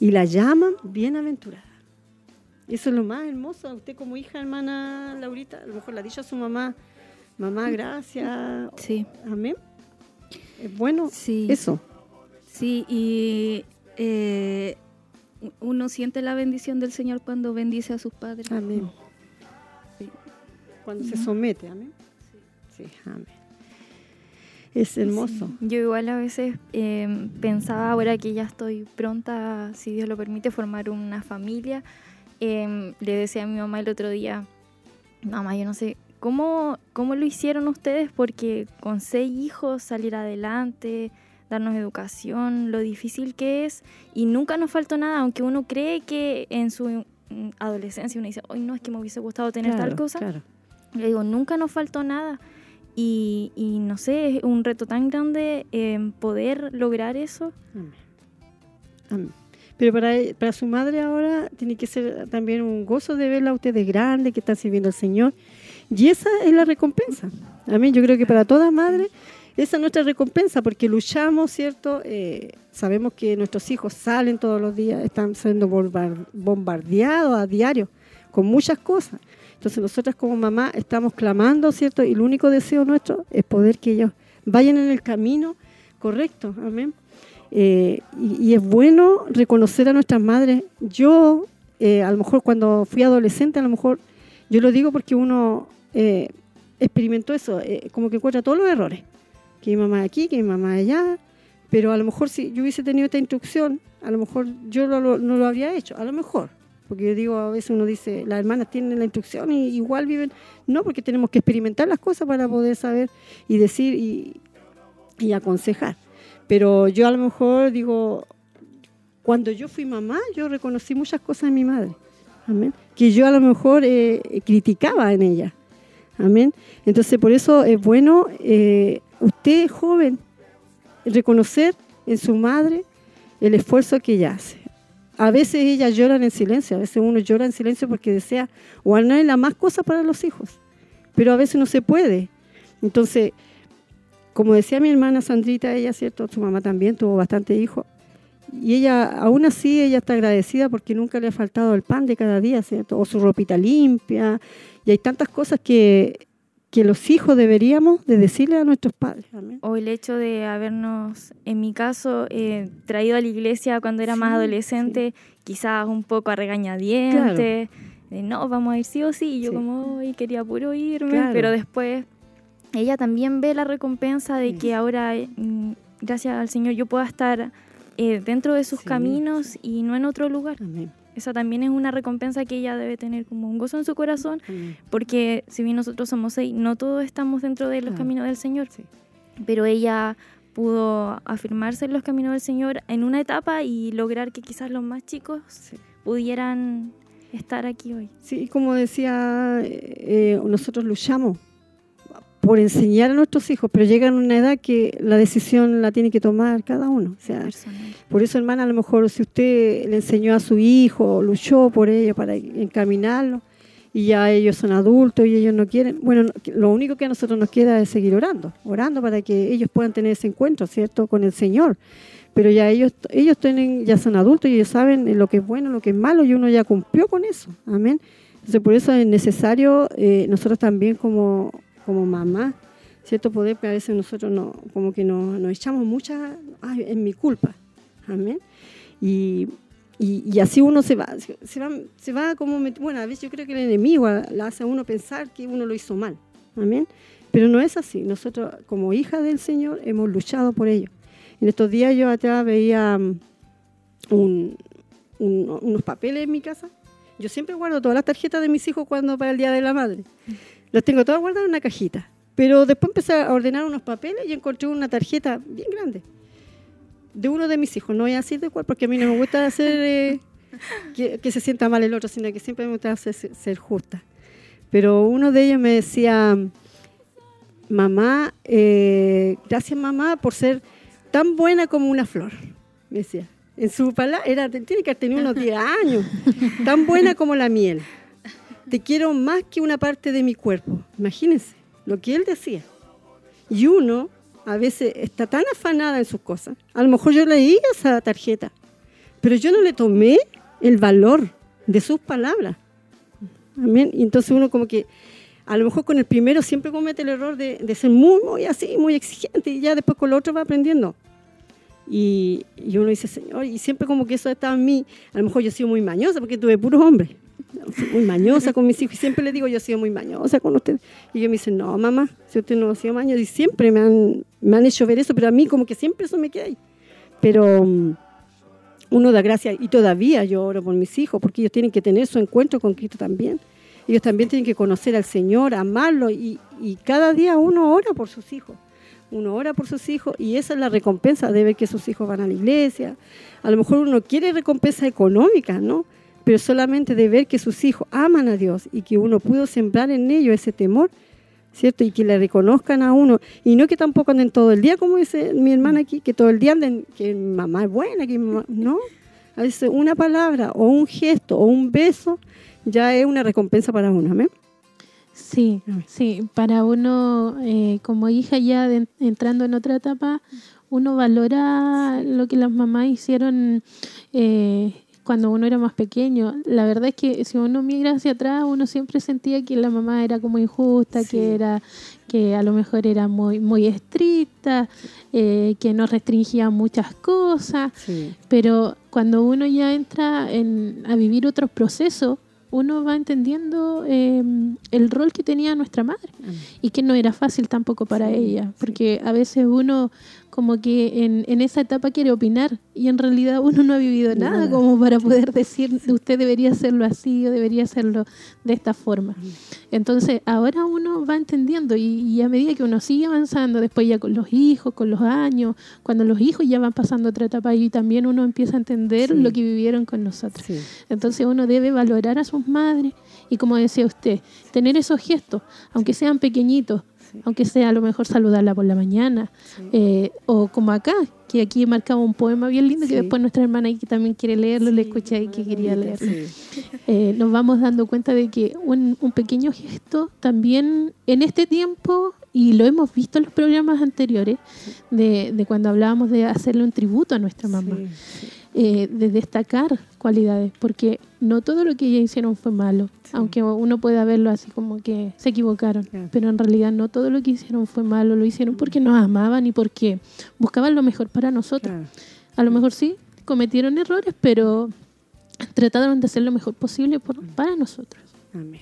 y la llaman bienaventurada. Eso es lo más hermoso. Usted como hija, hermana Laurita, a lo mejor la ha dicho a su mamá, mamá, gracias. Sí. Amén. Es bueno Sí. eso. Sí, y eh, uno siente la bendición del Señor cuando bendice a sus padres. Amén. Cuando se somete, amén. Sí, amén. Es hermoso. Yo igual a veces eh, pensaba ahora que ya estoy pronta, si Dios lo permite, formar una familia. eh, le decía a mi mamá el otro día, mamá, yo no sé, ¿cómo, ¿cómo lo hicieron ustedes? Porque con seis hijos salir adelante, darnos educación, lo difícil que es y nunca nos faltó nada, aunque uno cree que en su mm, adolescencia uno dice, hoy no es que me hubiese gustado tener tal cosa. claro. Le digo, nunca nos faltó nada. Y, no sé, es un reto tan grande eh, poder lograr eso. Amén. Pero para, para su madre ahora tiene que ser también un gozo de verla a usted de grande, que está sirviendo al Señor. Y esa es la recompensa. Amén. Yo creo que para toda madre esa es nuestra recompensa, porque luchamos, ¿cierto? Eh, sabemos que nuestros hijos salen todos los días, están siendo bombar- bombardeados a diario con muchas cosas. Entonces nosotras como mamá estamos clamando, ¿cierto? Y el único deseo nuestro es poder que ellos vayan en el camino correcto. Amén. Eh, y, es bueno reconocer a nuestras madres. Yo, eh, a lo mejor cuando fui adolescente, a lo mejor, yo lo digo porque uno eh, experimentó eso, como que encuentra todos los errores. Que mi mamá aquí, que mi mamá allá, pero a lo mejor si yo hubiese tenido esta instrucción, a lo mejor yo lo, no lo habría hecho, a lo mejor. Porque yo digo, a veces uno dice, las hermanas tienen la instrucción y igual viven. No, porque tenemos que experimentar las cosas para poder saber y decir y, aconsejar. Pero yo a lo mejor digo, cuando yo fui mamá, yo reconocí muchas cosas en mi madre. Amén. Que yo a lo mejor eh, criticaba en ella. Amén. Entonces, por eso es bueno, eh, usted joven, reconocer en su madre el esfuerzo que ella hace. A veces ellas lloran en silencio, a veces uno llora en silencio porque desea o anhela más cosas para los hijos, pero a veces no se puede. Entonces, como decía mi hermana Sandrita, ella, ¿cierto? Su mamá también tuvo bastante hijos. Y ella, aún así, ella está agradecida porque nunca le ha faltado el pan de cada día, ¿cierto? O su ropita limpia. Y hay tantas cosas que, que los hijos deberíamos de decirle a nuestros padres. Amén. O el hecho de habernos, en mi caso, eh, traído a la iglesia cuando era más Sí, adolescente, quizás un poco a regañadientes, de no, vamos a ir sí o sí, y yo Sí. como, "Ay, quería puro irme, Claro. pero después ella también ve la recompensa de que ahora, mm, gracias al Señor, yo pueda estar eh, dentro de sus caminos y no en otro lugar. Amén. Esa también es una recompensa que ella debe tener como un gozo en su corazón, Amén. porque si bien nosotros somos seis, no todos estamos dentro de los caminos del Señor, Sí. pero ella pudo afirmarse en los caminos del Señor en una etapa y lograr que quizás los más chicos Sí. pudieran estar aquí hoy. Sí, como decía, eh, nosotros luchamos por enseñar a nuestros hijos, pero llegan a una edad que la decisión la tiene que tomar cada uno. O sea, personal. por eso, hermana, a lo mejor si usted le enseñó a su hijo, luchó por ello para encaminarlo, y ya ellos son adultos y ellos no quieren, bueno, no- lo único que a nosotros nos queda es seguir orando, orando para que ellos puedan tener ese encuentro, ¿cierto?, con el Señor. Pero ya ellos, ellos tienen, ya son adultos y ellos saben lo que es bueno, lo que es malo, y uno ya cumplió con eso. Amén. Entonces, por eso es necesario eh, nosotros también como, como mamá, ¿cierto? Poder, que a veces nosotros no, como que nos, nos echamos muchas, ay, en mi culpa. Amén. Y, y, así uno se va, se, va, se va como, bueno, a veces yo creo que el enemigo la hace a uno pensar que uno lo hizo mal. Amén. Pero no es así. Nosotros, como hija del Señor, hemos luchado por ello. En estos días yo atrás veía un- unos papeles en mi casa. Yo siempre guardo todas las tarjetas de mis hijos cuando para el Día de la Madre. Las tengo todas guardadas en una cajita. Pero después empecé a ordenar unos papeles y encontré una tarjeta bien grande de uno de mis hijos. No voy a decir de cuál, porque a mí no me gusta hacer eh, <laughs> que, que se sienta mal el otro, sino que siempre me gusta hacer- ser justa. Pero uno de ellos me decía, mamá, eh, gracias mamá por ser tan buena como una flor. Me decía. En su palabra, era, tiene que haber tenido unos 10 años. <laughs> Tan buena como la miel. Te quiero más que una parte de mi cuerpo. Imagínense lo que él decía. Y uno a veces está tan afanada en sus cosas. A lo mejor yo leí esa tarjeta, pero yo no le tomé el valor de sus palabras. Amén. Y entonces uno como que a lo mejor con el primero siempre comete el error de, de ser muy, muy así, muy exigente y ya después con lo otro va aprendiendo. Y, y uno dice, Señor, y siempre como que eso estaba en mí. A lo mejor yo he sido muy mañosa porque tuve puros hombres. Muy mañosa con mis hijos y siempre les digo, yo he sido muy mañosa con ustedes. Y ellos me dicen, no, mamá, si usted no ha sido mañosa. Y siempre me han, me han hecho ver eso, pero a mí como que siempre eso me queda ahí. Pero mm, uno da gracias y todavía yo oro por mis hijos porque ellos tienen que tener su encuentro con Cristo también. Ellos también tienen que conocer al Señor, amarlo y, y cada día uno ora por sus hijos. Uno ora por sus hijos y esa es la recompensa de ver que sus hijos van a la iglesia. A lo mejor uno quiere recompensa económica, ¿no? Pero solamente de ver que sus hijos aman a Dios y que uno pudo sembrar en ellos ese temor, ¿cierto? Y que le reconozcan a uno. Y no que tampoco anden todo el día, como dice mi hermana aquí, que todo el día anden, que mamá es buena, que mamá... No, a veces una palabra o un gesto o un beso ya es una recompensa para uno, ¿amén? Sí, sí, para uno eh, como hija ya de- entrando en otra etapa, uno valora lo que las mamás hicieron eh, cuando uno era más pequeño. La verdad es que si uno mira hacia atrás, uno siempre sentía que la mamá era como injusta, Sí. que era que a lo mejor era muy muy estricta, eh, que nos restringía muchas cosas. Sí. Pero cuando uno ya entra en, a vivir otros procesos, uno va entendiendo eh, el rol que tenía nuestra madre y que no era fácil tampoco para Sí, ella, porque a veces uno como que en, en esa etapa quiere opinar y en realidad uno no ha vivido nada, Nada. como para poder decir usted debería hacerlo así o debería hacerlo de esta forma. Entonces ahora uno va entendiendo y, y a medida que uno sigue avanzando, después ya con los hijos, con los años, cuando los hijos ya van pasando otra etapa y también uno empieza a entender Sí. lo que vivieron con nosotros. Sí. Entonces uno debe valorar a sus madres y como decía usted, tener esos gestos, aunque sean pequeñitos, Sí. aunque sea a lo mejor saludarla por la mañana, eh, o como acá, que aquí marcaba un poema bien lindo que después nuestra hermana aquí también quiere leerlo, le escuché ahí que quería leerlo. Eh, nos vamos dando cuenta de que un, un pequeño gesto también en este tiempo, y lo hemos visto en los programas anteriores, de, de cuando hablábamos de hacerle un tributo a nuestra mamá. Sí, sí. Eh, de destacar cualidades, porque no todo lo que ellas hicieron fue malo, aunque uno pueda verlo así como que se equivocaron, pero en realidad no todo lo que hicieron fue malo, lo hicieron porque nos amaban y porque buscaban lo mejor para nosotros. A lo mejor sí, cometieron errores, pero trataron de hacer lo mejor posible por- para nosotros. Amén.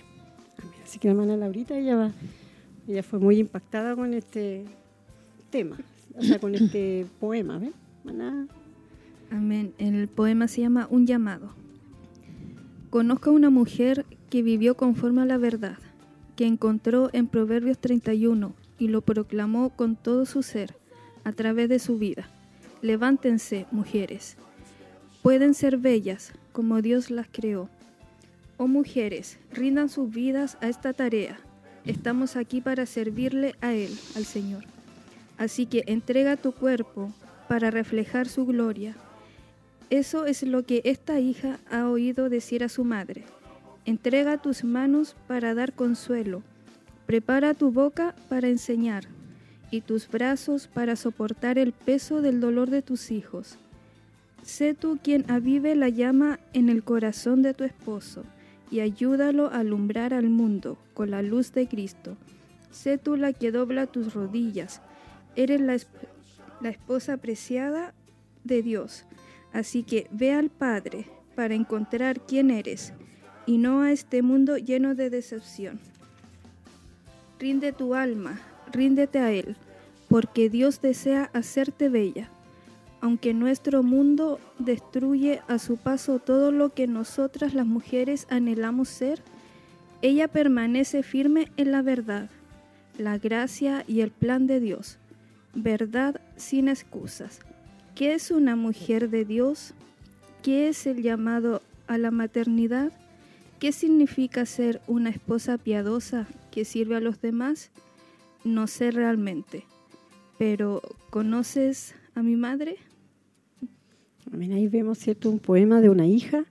Amén. Así que la hermana Laurita, ella, va, ella fue muy impactada con este tema, o sea, con este poema, ¿ves? Amén. El poema se llama Un llamado. Conozco a una mujer que vivió conforme a la verdad, que encontró en Proverbios 31 y lo proclamó con todo su ser a través de su vida. Levántense, mujeres. Pueden ser bellas como Dios las creó. Oh mujeres, rindan sus vidas a esta tarea. Estamos aquí para servirle a Él, al Señor. Así que entrega tu cuerpo para reflejar su gloria. Eso es lo que esta hija ha oído decir a su madre. Entrega tus manos para dar consuelo. Prepara tu boca para enseñar y tus brazos para soportar el peso del dolor de tus hijos. Sé tú quien avive la llama en el corazón de tu esposo y ayúdalo a alumbrar al mundo con la luz de Cristo. Sé tú la que dobla tus rodillas. Eres la, la esposa preciada de Dios. Así que ve al Padre para encontrar quién eres y no a este mundo lleno de decepción. Rinde tu alma, ríndete a Él, porque Dios desea hacerte bella. Aunque nuestro mundo destruye a su paso todo lo que nosotras las mujeres anhelamos ser, ella permanece firme en la verdad, la gracia y el plan de Dios. Verdad sin excusas. ¿Qué es una mujer de Dios? ¿Qué es el llamado a la maternidad? ¿Qué significa ser una esposa piadosa que sirve a los demás? No sé realmente. Pero, ¿conoces a mi madre? Ahí vemos, ¿cierto? Un poema de una hija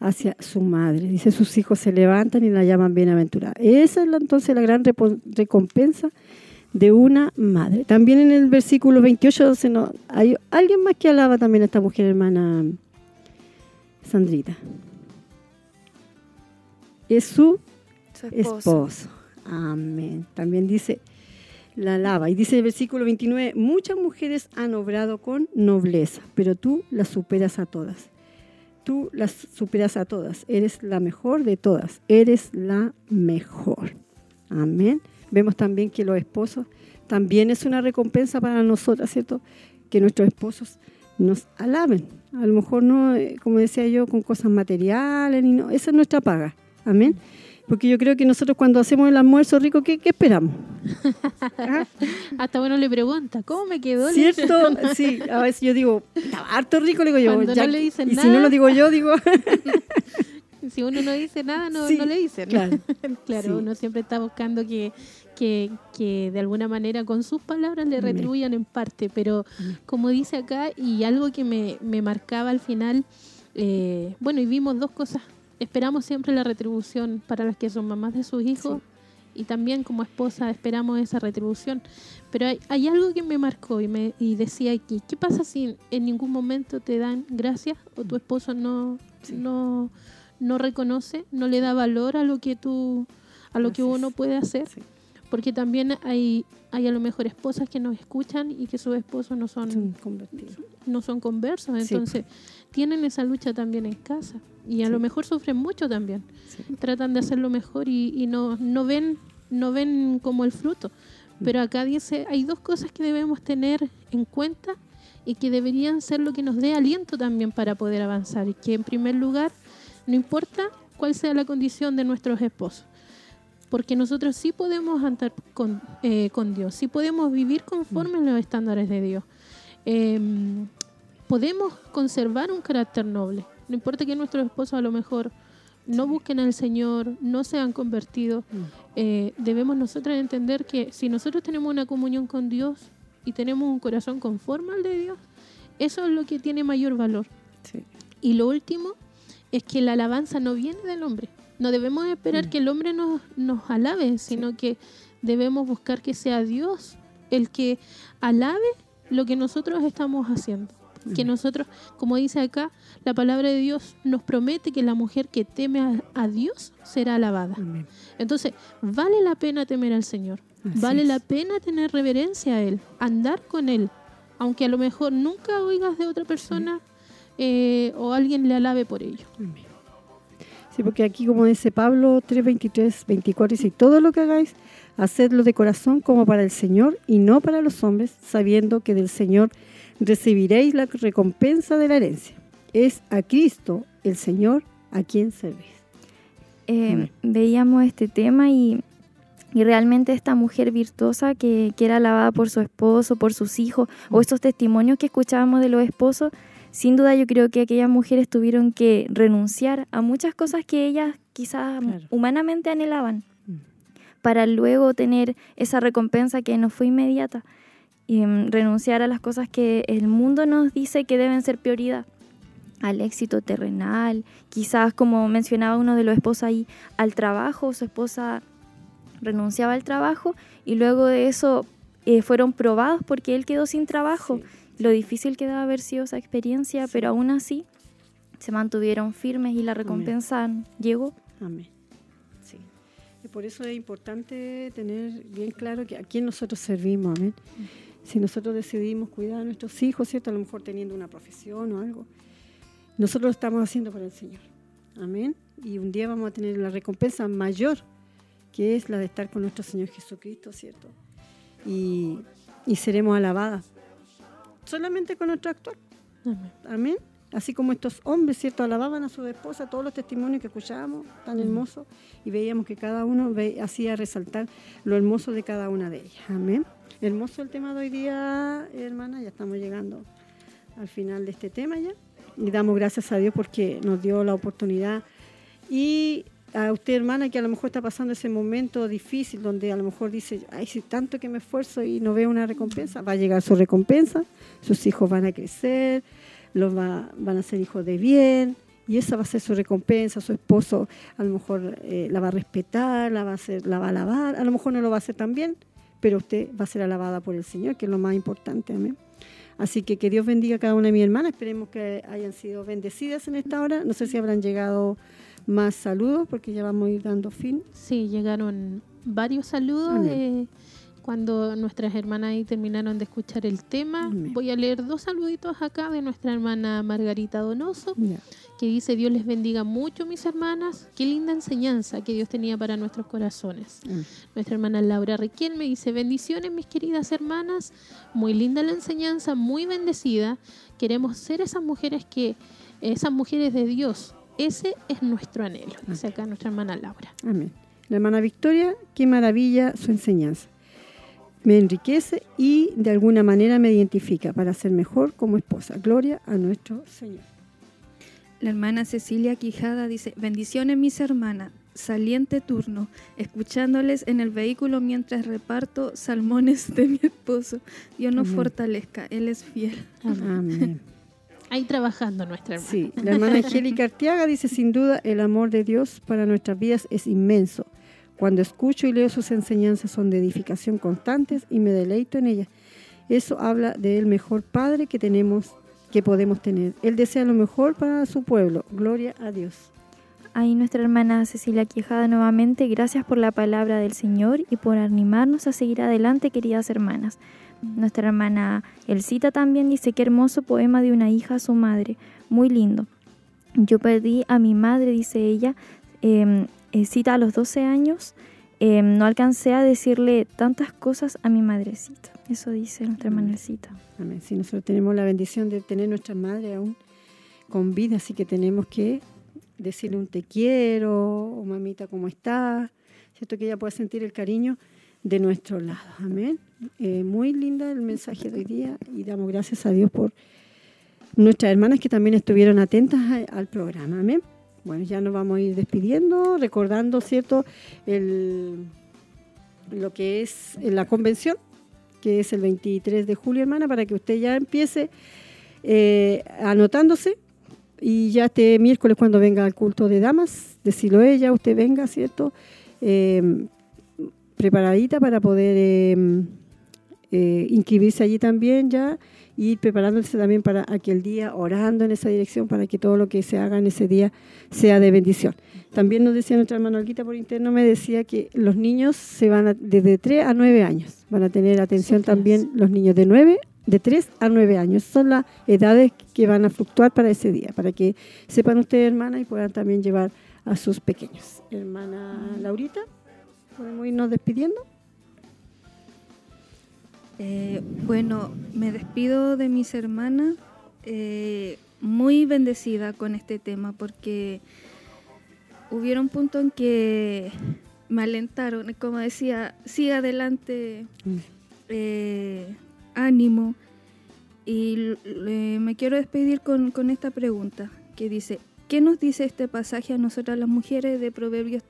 hacia su madre. Dice, sus hijos se levantan y la llaman bienaventurada. Esa es entonces la gran recompensa de una madre. También en el versículo 28 se nos- hay alguien más que alaba también a esta mujer hermana Sandrita. Es su Su esposo. esposo. Amén. También dice, la alaba. Y dice el versículo 29, muchas mujeres han obrado con nobleza, pero tú las superas a todas. Tú las superas a todas. Eres la mejor de todas. Eres la mejor. Amén. Vemos también que los esposos también es una recompensa para nosotras, ¿cierto? Que nuestros esposos nos alaben. A lo mejor no, eh, como decía yo, con cosas materiales, ni no. esa es nuestra paga. Amén. Porque yo creo que nosotros cuando hacemos el almuerzo rico, ¿qué, qué esperamos? <laughs> Hasta bueno le pregunta, ¿cómo me quedó? ¿Cierto? Sí, a veces yo digo, estaba harto rico, le digo yo. Cuando ya no le dicen y si no lo digo yo, digo, <laughs> Si uno no dice nada, no, Sí, no le dicen. claro. <laughs> Claro, Sí. uno siempre está buscando que, que, que de alguna manera con sus palabras le retribuyan en parte. Pero como dice acá, y algo que me, me marcaba al final, eh, bueno, y vimos dos cosas. Esperamos siempre la retribución para las que son mamás de sus hijos. Y también como esposa esperamos esa retribución. Pero hay, hay algo que me marcó y, me, y decía aquí, ¿qué pasa si en ningún momento te dan gracias o tu esposo no, no, no reconoce, no le da valor a lo que tú, a lo que uno es. puede hacer? Porque también hay, hay a lo mejor esposas que nos escuchan y que sus esposos no son, son convertidos. no son conversos, Sí. entonces tienen esa lucha también en casa y a Sí. lo mejor sufren mucho también. Sí. Tratan de hacerlo mejor y, y no, no ven no ven como el fruto. Mm. Pero acá dice, hay dos cosas que debemos tener en cuenta y que deberían ser lo que nos dé aliento también para poder avanzar. Y que en primer lugar, no importa cuál sea la condición de nuestros esposos, porque nosotros sí podemos andar con, eh, con Dios, sí podemos vivir conforme a los estándares de Dios. Em, podemos conservar un carácter noble. No importa que nuestros esposos a lo mejor no busquen al Señor, no se han convertido, eh, debemos nosotros entender que si nosotros tenemos una comunión con Dios y tenemos un corazón conforme al de Dios, eso es lo que tiene mayor valor. Sí. Y lo último es que la alabanza no viene del hombre. No debemos esperar que el hombre nos, nos alabe, sino que debemos buscar que sea Dios el que alabe lo que nosotros estamos haciendo. Que nosotros, como dice acá, la palabra de Dios nos promete que la mujer que teme a, a Dios será alabada. Amén. Entonces, vale la pena temer al Señor. Así vale es. la pena tener reverencia a Él, andar con Él. Aunque a lo mejor nunca oigas de otra persona eh, o alguien le alabe por ello. Amén. Sí, porque aquí, como dice Pablo 3, 23, 24, dice, todo lo que hagáis, hacedlo de corazón como para el Señor y no para los hombres, sabiendo que del Señor recibiréis la recompensa de la herencia. Es a Cristo, el Señor, a quien servís. Eh, veíamos este tema y, y realmente esta mujer virtuosa que, que era alabada por su esposo, por sus hijos, o estos testimonios que escuchábamos de los esposos, sin duda yo creo que aquellas mujeres tuvieron que renunciar a muchas cosas que ellas quizás Claro. humanamente anhelaban Mm. para luego tener esa recompensa que no fue inmediata y mm, renunciar a las cosas que el mundo nos dice que deben ser prioridad al éxito terrenal, quizás como mencionaba uno de los esposos ahí, al trabajo, su esposa renunciaba al trabajo y luego de eso eh, fueron probados porque él quedó sin trabajo. Lo difícil que debe haber sido esa experiencia, pero aún así se mantuvieron firmes y la recompensa llegó. Amén. Sí. Y por eso es importante tener bien claro que a quién nosotros servimos, amén. Si nosotros decidimos cuidar a nuestros hijos, ¿cierto? A lo mejor teniendo una profesión o algo, nosotros lo estamos haciendo para el Señor. Amén. Y un día vamos a tener la recompensa mayor, que es la de estar con nuestro Señor Jesucristo, ¿cierto? Y, y seremos alabadas. Solamente con nuestro actuar. Amén. Amén. Así como estos hombres, ¿cierto? Alababan a su esposa, todos los testimonios que escuchábamos, tan hermosos, y veíamos que cada uno ve- hacía resaltar lo hermoso de cada una de ellas. Amén. Hermoso el tema de hoy día, hermana, ya estamos llegando al final de este tema ya. Y damos gracias a Dios porque nos dio la oportunidad. Y a usted, hermana, que a lo mejor está pasando ese momento difícil donde a lo mejor dice, ay, si tanto que me esfuerzo y no veo una recompensa, va a llegar su recompensa, sus hijos van a crecer, los va- van a ser hijos de bien, y esa va a ser su recompensa, su esposo a lo mejor eh, la va a respetar, la va a, hacer, la va a alabar, a lo mejor no lo va a hacer tan bien, pero usted va a ser alabada por el Señor, que es lo más importante, amén. Así que que Dios bendiga a cada una de mis hermanas, esperemos que hayan sido bendecidas en esta hora, no sé si habrán llegado más saludos, porque ya vamos a ir dando fin. Sí, llegaron varios saludos eh, cuando nuestras hermanas ahí terminaron de escuchar el tema. Amén. Voy a leer dos saluditos acá de nuestra hermana Margarita Donoso, que dice, Dios les bendiga mucho, mis hermanas. Qué linda enseñanza que Dios tenía para nuestros corazones. Nuestra hermana Laura Riquelme dice, bendiciones mis queridas hermanas, muy linda la enseñanza, muy bendecida. Queremos ser esas mujeres que, esas mujeres de Dios. Ese es nuestro anhelo, dice acá nuestra hermana Laura. Amén. La hermana Victoria, qué maravilla su enseñanza. Me enriquece y de alguna manera me identifica para ser mejor como esposa. Gloria a nuestro Señor. La hermana Cecilia Quijada dice, bendiciones mis hermanas, saliente turno, escuchándoles en el vehículo mientras reparto salmones de mi esposo. Dios nos Amén. fortalezca, Él es fiel. Amén. Ahí trabajando nuestra hermana. Sí, la hermana <laughs> Angélica Arteaga dice, sin duda, el amor de Dios para nuestras vidas es inmenso. Cuando escucho y leo sus enseñanzas son de edificación constantes y me deleito en ellas. Eso habla del mejor Padre que tenemos, que podemos tener. Él desea lo mejor para su pueblo. Gloria a Dios. Ahí nuestra hermana Cecilia Quijada nuevamente, gracias por la palabra del Señor y por animarnos a seguir adelante, queridas hermanas. Nuestra hermana Elcita también dice qué hermoso poema de una hija a su madre, muy lindo. Yo perdí a mi madre, dice ella, eh, eh, cita a los 12 años, eh, no alcancé a decirle tantas cosas a mi madrecita. Eso dice nuestra hermana Elcita. Amén. Sí, nosotros tenemos la bendición de tener nuestra madre aún con vida, así que tenemos que decirle un te quiero, o mamita, ¿cómo estás? ¿Cierto? Que ella pueda sentir el cariño de nuestro lado. Amén. Eh, muy linda el mensaje de hoy día y damos gracias a Dios por nuestras hermanas que también estuvieron atentas al programa. Amén. Bueno, ya nos vamos a ir despidiendo, recordando, ¿cierto? El, lo que es la convención, que es el 23 de julio, hermana, para que usted ya empiece eh, anotándose y ya este miércoles cuando venga al culto de damas, de ya usted venga, ¿cierto? Eh, preparadita para poder eh, eh, inscribirse allí también ya y ir preparándose también para aquel día, orando en esa dirección para que todo lo que se haga en ese día sea de bendición. También nos decía nuestra hermana Olguita por interno, me decía que los niños se van a- desde 3 a 9 años, van a tener atención también los niños de 9 de 3 a 9 años. Son las edades que van a fluctuar para ese día, para que sepan ustedes, hermana, y puedan también llevar a sus pequeños. Hermana Laurita, ¿podemos irnos despidiendo? Eh, bueno, me despido de mis hermanas eh, muy bendecida con este tema porque hubieron puntos en que me alentaron, como decía, siga adelante, eh, ánimo. Y me quiero despedir con, con esta pregunta que dice, ¿qué nos dice este pasaje a nosotras las mujeres de Proverbios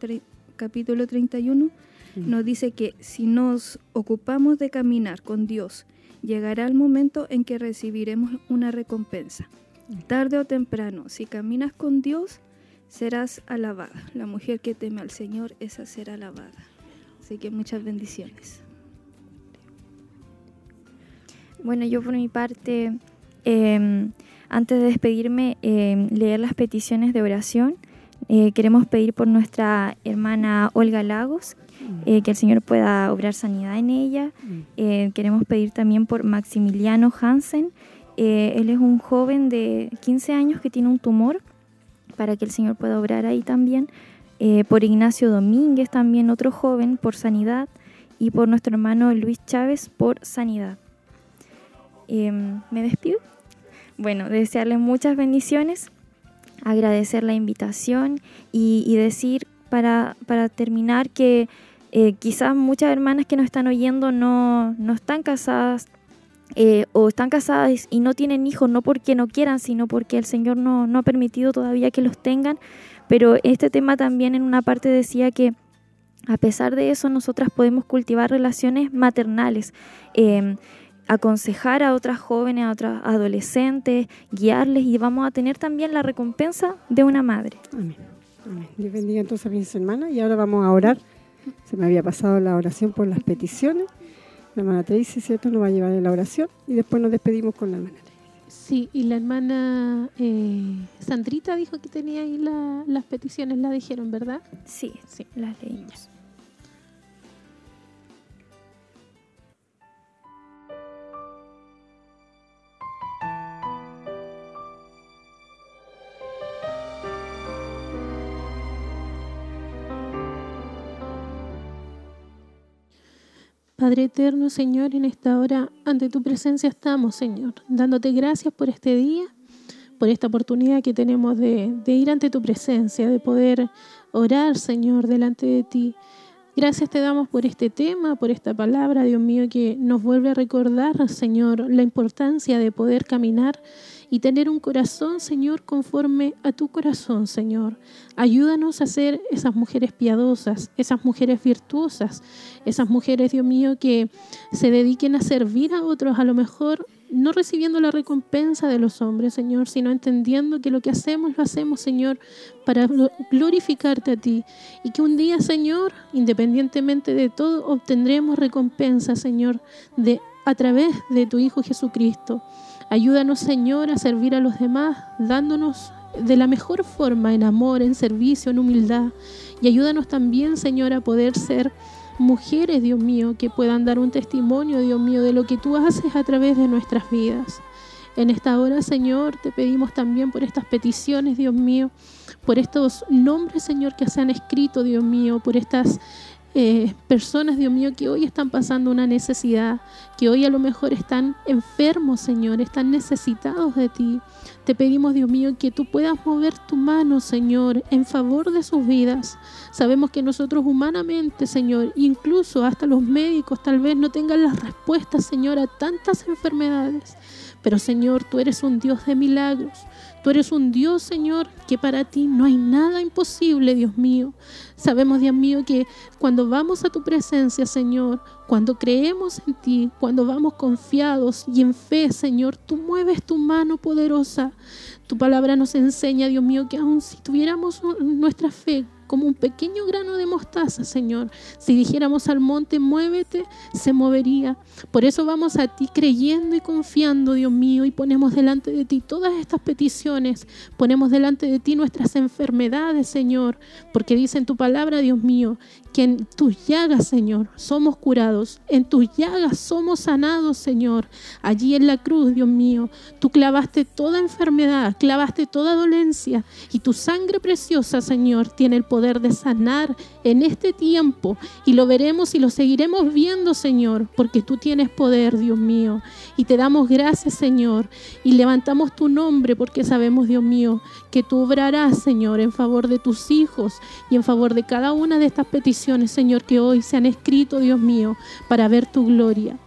capítulo 31? Nos dice que si nos ocupamos de caminar con Dios, llegará el momento en que recibiremos una recompensa. Tarde o temprano, si caminas con Dios, serás alabada. La mujer que teme al Señor, esa será alabada. Así que muchas bendiciones. Bueno, yo por mi parte, eh, antes de despedirme, eh, leer las peticiones de oración. Eh, queremos pedir por nuestra hermana Olga Lagos, eh, que el Señor pueda obrar sanidad en ella. Eh, queremos pedir también por Maximiliano Hansen. Eh, él es un joven de 15 años que tiene un tumor, para que el Señor pueda obrar ahí también. Eh, por Ignacio Domínguez, también otro joven, por sanidad. Y por nuestro hermano Luis Chávez, por sanidad. Em, me despido. Bueno, desearles muchas bendiciones, agradecer la invitación y, decir para, para terminar que eh, quizás muchas hermanas que nos están oyendo no, no están casadas eh, o están casadas y no tienen hijos, no porque no quieran, sino porque el Señor no, no ha permitido todavía que los tengan. Pero este tema también en una parte decía que a pesar de eso nosotras podemos cultivar relaciones maternales. em, aconsejar a otras jóvenes, a otras adolescentes, guiarles y vamos a tener también la recompensa de una madre. Amén. Amén. Dios bendiga entonces a mis hermanas y ahora vamos a orar. Se me había pasado la oración por las peticiones. La hermana Tracy, ¿cierto? Nos va a llevar en la oración y después nos despedimos con la hermana. Sí, y la hermana eh, Sandrita dijo que tenía ahí la- las peticiones, la dijeron, ¿verdad? Sí, sí, las leímos. Padre eterno, Señor, en esta hora ante tu presencia estamos, Señor, dándote gracias por este día, por esta oportunidad que tenemos de, de ir ante tu presencia, de poder orar, Señor, delante de ti. Gracias te damos por este tema, por esta palabra, Dios mío, que nos vuelve a recordar, Señor, la importancia de poder caminar y tener un corazón, Señor, conforme a tu corazón, Señor. Ayúdanos a ser esas mujeres piadosas, esas mujeres virtuosas, esas mujeres, Dios mío, que se dediquen a servir a otros, a lo mejor no recibiendo la recompensa de los hombres, Señor, sino entendiendo que lo que hacemos lo hacemos, Señor, para glo- glorificarte a ti. Y que un día, Señor, independientemente de todo, obtendremos recompensa, Señor, de, a través de tu Hijo Jesucristo. Ayúdanos, Señor, a servir a los demás, dándonos de la mejor forma, en amor, en servicio, en humildad. Y ayúdanos también, Señor, a poder ser mujeres, Dios mío, que puedan dar un testimonio, Dios mío, de lo que tú haces a través de nuestras vidas. En esta hora, Señor, te pedimos también por estas peticiones, Dios mío, por estos nombres, Señor, que se han escrito, Dios mío, por estas eh, personas, Dios mío, que hoy están pasando una necesidad, que hoy a lo mejor están enfermos, Señor, están necesitados de ti. Te pedimos, Dios mío, que tú puedas mover tu mano, Señor, en favor de sus vidas. Sabemos que nosotros humanamente, Señor, incluso hasta los médicos tal vez no tengan las respuestas, Señor, a tantas enfermedades. Pero, Señor, tú eres un Dios de milagros. Tú eres un Dios, Señor, que para ti no hay nada imposible, Dios mío. Sabemos, Dios mío, que cuando vamos a tu presencia, Señor, cuando creemos en ti, cuando vamos confiados y en fe, Señor, tú mueves tu mano poderosa. Tu palabra nos enseña, Dios mío, que aun si tuviéramos nuestra fe como un pequeño grano de mostaza, Señor. Si dijéramos al monte, muévete, se movería. Por eso vamos a ti creyendo y confiando, Dios mío, y ponemos delante de ti todas estas peticiones. Ponemos delante de ti nuestras enfermedades, Señor, porque dice en tu palabra, Dios mío, que en tus llagas, Señor, somos curados. En tus llagas somos sanados, Señor. Allí en la cruz, Dios mío, tú clavaste toda enfermedad, clavaste toda dolencia y tu sangre preciosa, Señor, tiene el poder de sanar en este tiempo y lo veremos y lo seguiremos viendo, Señor, porque tú tienes poder, Dios mío. Y te damos gracias, Señor, y levantamos tu nombre porque sabemos, Dios mío, que tú obrarás, Señor, en favor de tus hijos y en favor de cada una de estas peticiones, Señor, que hoy se han escrito, Dios mío, para ver tu gloria.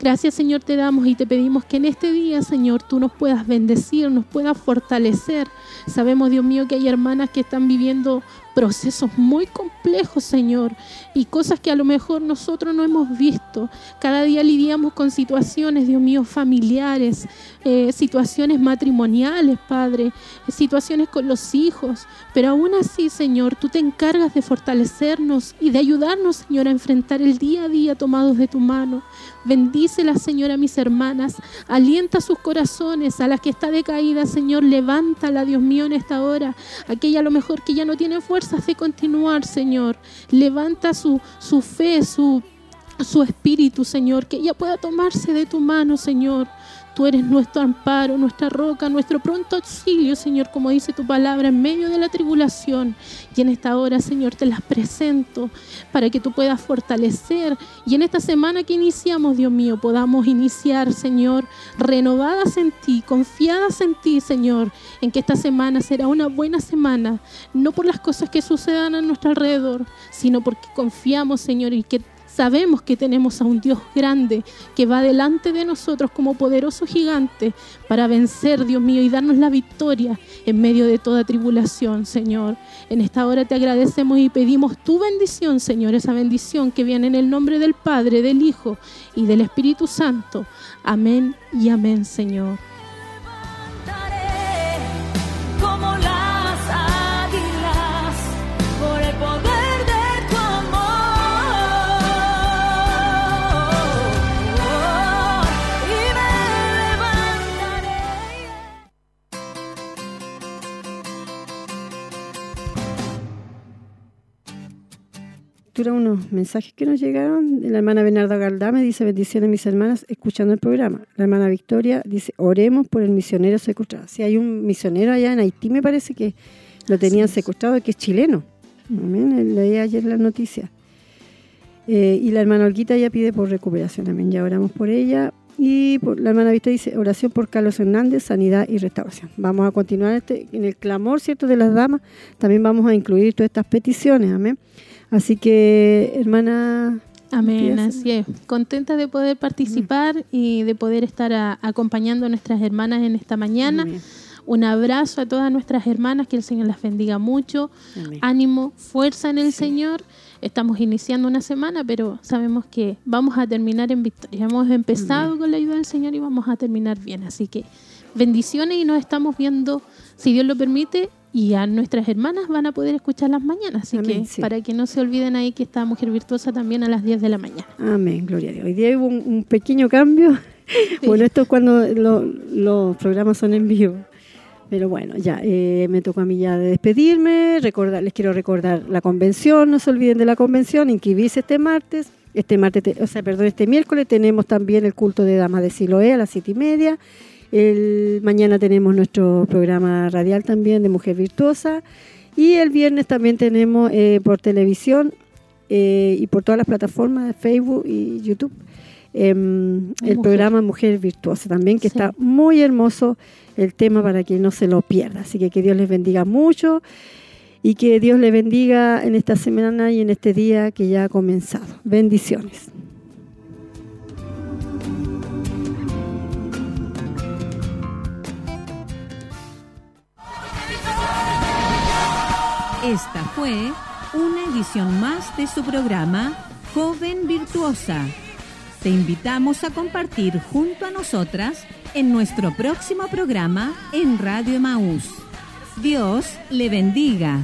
Gracias Señor te damos y te pedimos que en este día Señor tú nos puedas bendecir, nos puedas fortalecer. Sabemos Dios mío que hay hermanas que están viviendo procesos muy complejos Señor y cosas que a lo mejor nosotros no hemos visto. Cada día lidiamos con situaciones Dios mío familiares, eh, situaciones matrimoniales Padre, situaciones con los hijos. Pero aún así Señor tú te encargas de fortalecernos y de ayudarnos Señor a enfrentar el día a día tomados de tu mano. Bendícela, Señor, a mis hermanas. Alienta sus corazones. A la que está decaída, Señor, levántala, Dios mío, en esta hora. Aquella a lo mejor que ya no tiene de continuar, Señor. Levanta su, su fe, su, su espíritu, Señor. Que ella pueda tomarse de tu mano, Señor. Tú eres nuestro amparo, nuestra roca, nuestro pronto auxilio, Señor, como dice tu palabra, en medio de la tribulación. Y en esta hora, Señor, te las presento para que tú puedas fortalecer. Y en esta semana que iniciamos, Dios mío, podamos iniciar, Señor, renovadas en ti, confiadas en ti, Señor, en que esta semana será una buena semana, no por las cosas que sucedan a nuestro alrededor, sino porque confiamos, Señor, y que Sabemos que tenemos a un Dios grande que va delante de nosotros como poderoso gigante para vencer, Dios mío, y darnos la victoria en medio de toda tribulación, Señor. En esta hora te agradecemos y pedimos tu bendición, Señor, esa bendición que viene en el nombre del Padre, del Hijo y del Espíritu Santo. Amén y amén, Señor. Lectura unos mensajes que nos llegaron. La hermana Bernarda Galdame dice, bendiciones mis hermanas, escuchando el programa. La hermana Victoria dice, oremos por el misionero secuestrado. Si hay un misionero allá en Haití, me parece que lo tenían secuestrado, que es chileno. Amén. Leí ayer la noticia. Eh, y la hermana Olguita ya pide por recuperación. Amén. Ya oramos por ella. Y por- la hermana Victoria dice, oración por Carlos Hernández, sanidad y restauración. Vamos a continuar este, en el clamor, ¿cierto?, de las damas. También vamos a incluir todas estas peticiones. Amén. Así que, hermana... Amén, así es. Contenta de poder participar y de poder estar a- acompañando a nuestras hermanas en esta mañana. Amén. Un abrazo a todas nuestras hermanas, que el Señor las bendiga mucho. Amén. Ánimo, fuerza en el Señor. Estamos iniciando una semana, pero sabemos que vamos a terminar en victoria. Hemos empezado con la ayuda del Señor y vamos a terminar bien. Así que bendiciones y nos estamos viendo, si Dios lo permite, y a nuestras hermanas van a poder escuchar las mañanas. Así Amén, que sí. para que no se olviden ahí que esta mujer virtuosa también a las 10 de la mañana. Amén, gloria a Dios. Hoy día hubo un, un pequeño cambio. <laughs> Bueno, esto es cuando lo- los programas son en vivo. Pero bueno, ya eh, me tocó a mí ya de despedirme. Recordar, les quiero recordar la convención. No se olviden de la convención. Inscribirse este martes. Este martes, te- o sea, perdón, este miércoles tenemos también el culto de Damas de Siloé a las siete y media. El, mañana tenemos nuestro programa radial también de Mujer Virtuosa. Y el viernes también tenemos eh, por televisión eh, y por todas las plataformas de Facebook y YouTube em, el Mujer. programa Mujer Virtuosa también, que Sí. está muy hermoso el tema para que no se lo pierda. Así que que Dios les bendiga mucho y que Dios les bendiga en esta semana y en este día que ya ha comenzado. Bendiciones. Esta fue una edición más de su programa Joven Virtuosa. Te invitamos a compartir junto a nosotras en nuestro próximo programa en Radio Emaús. Dios le bendiga.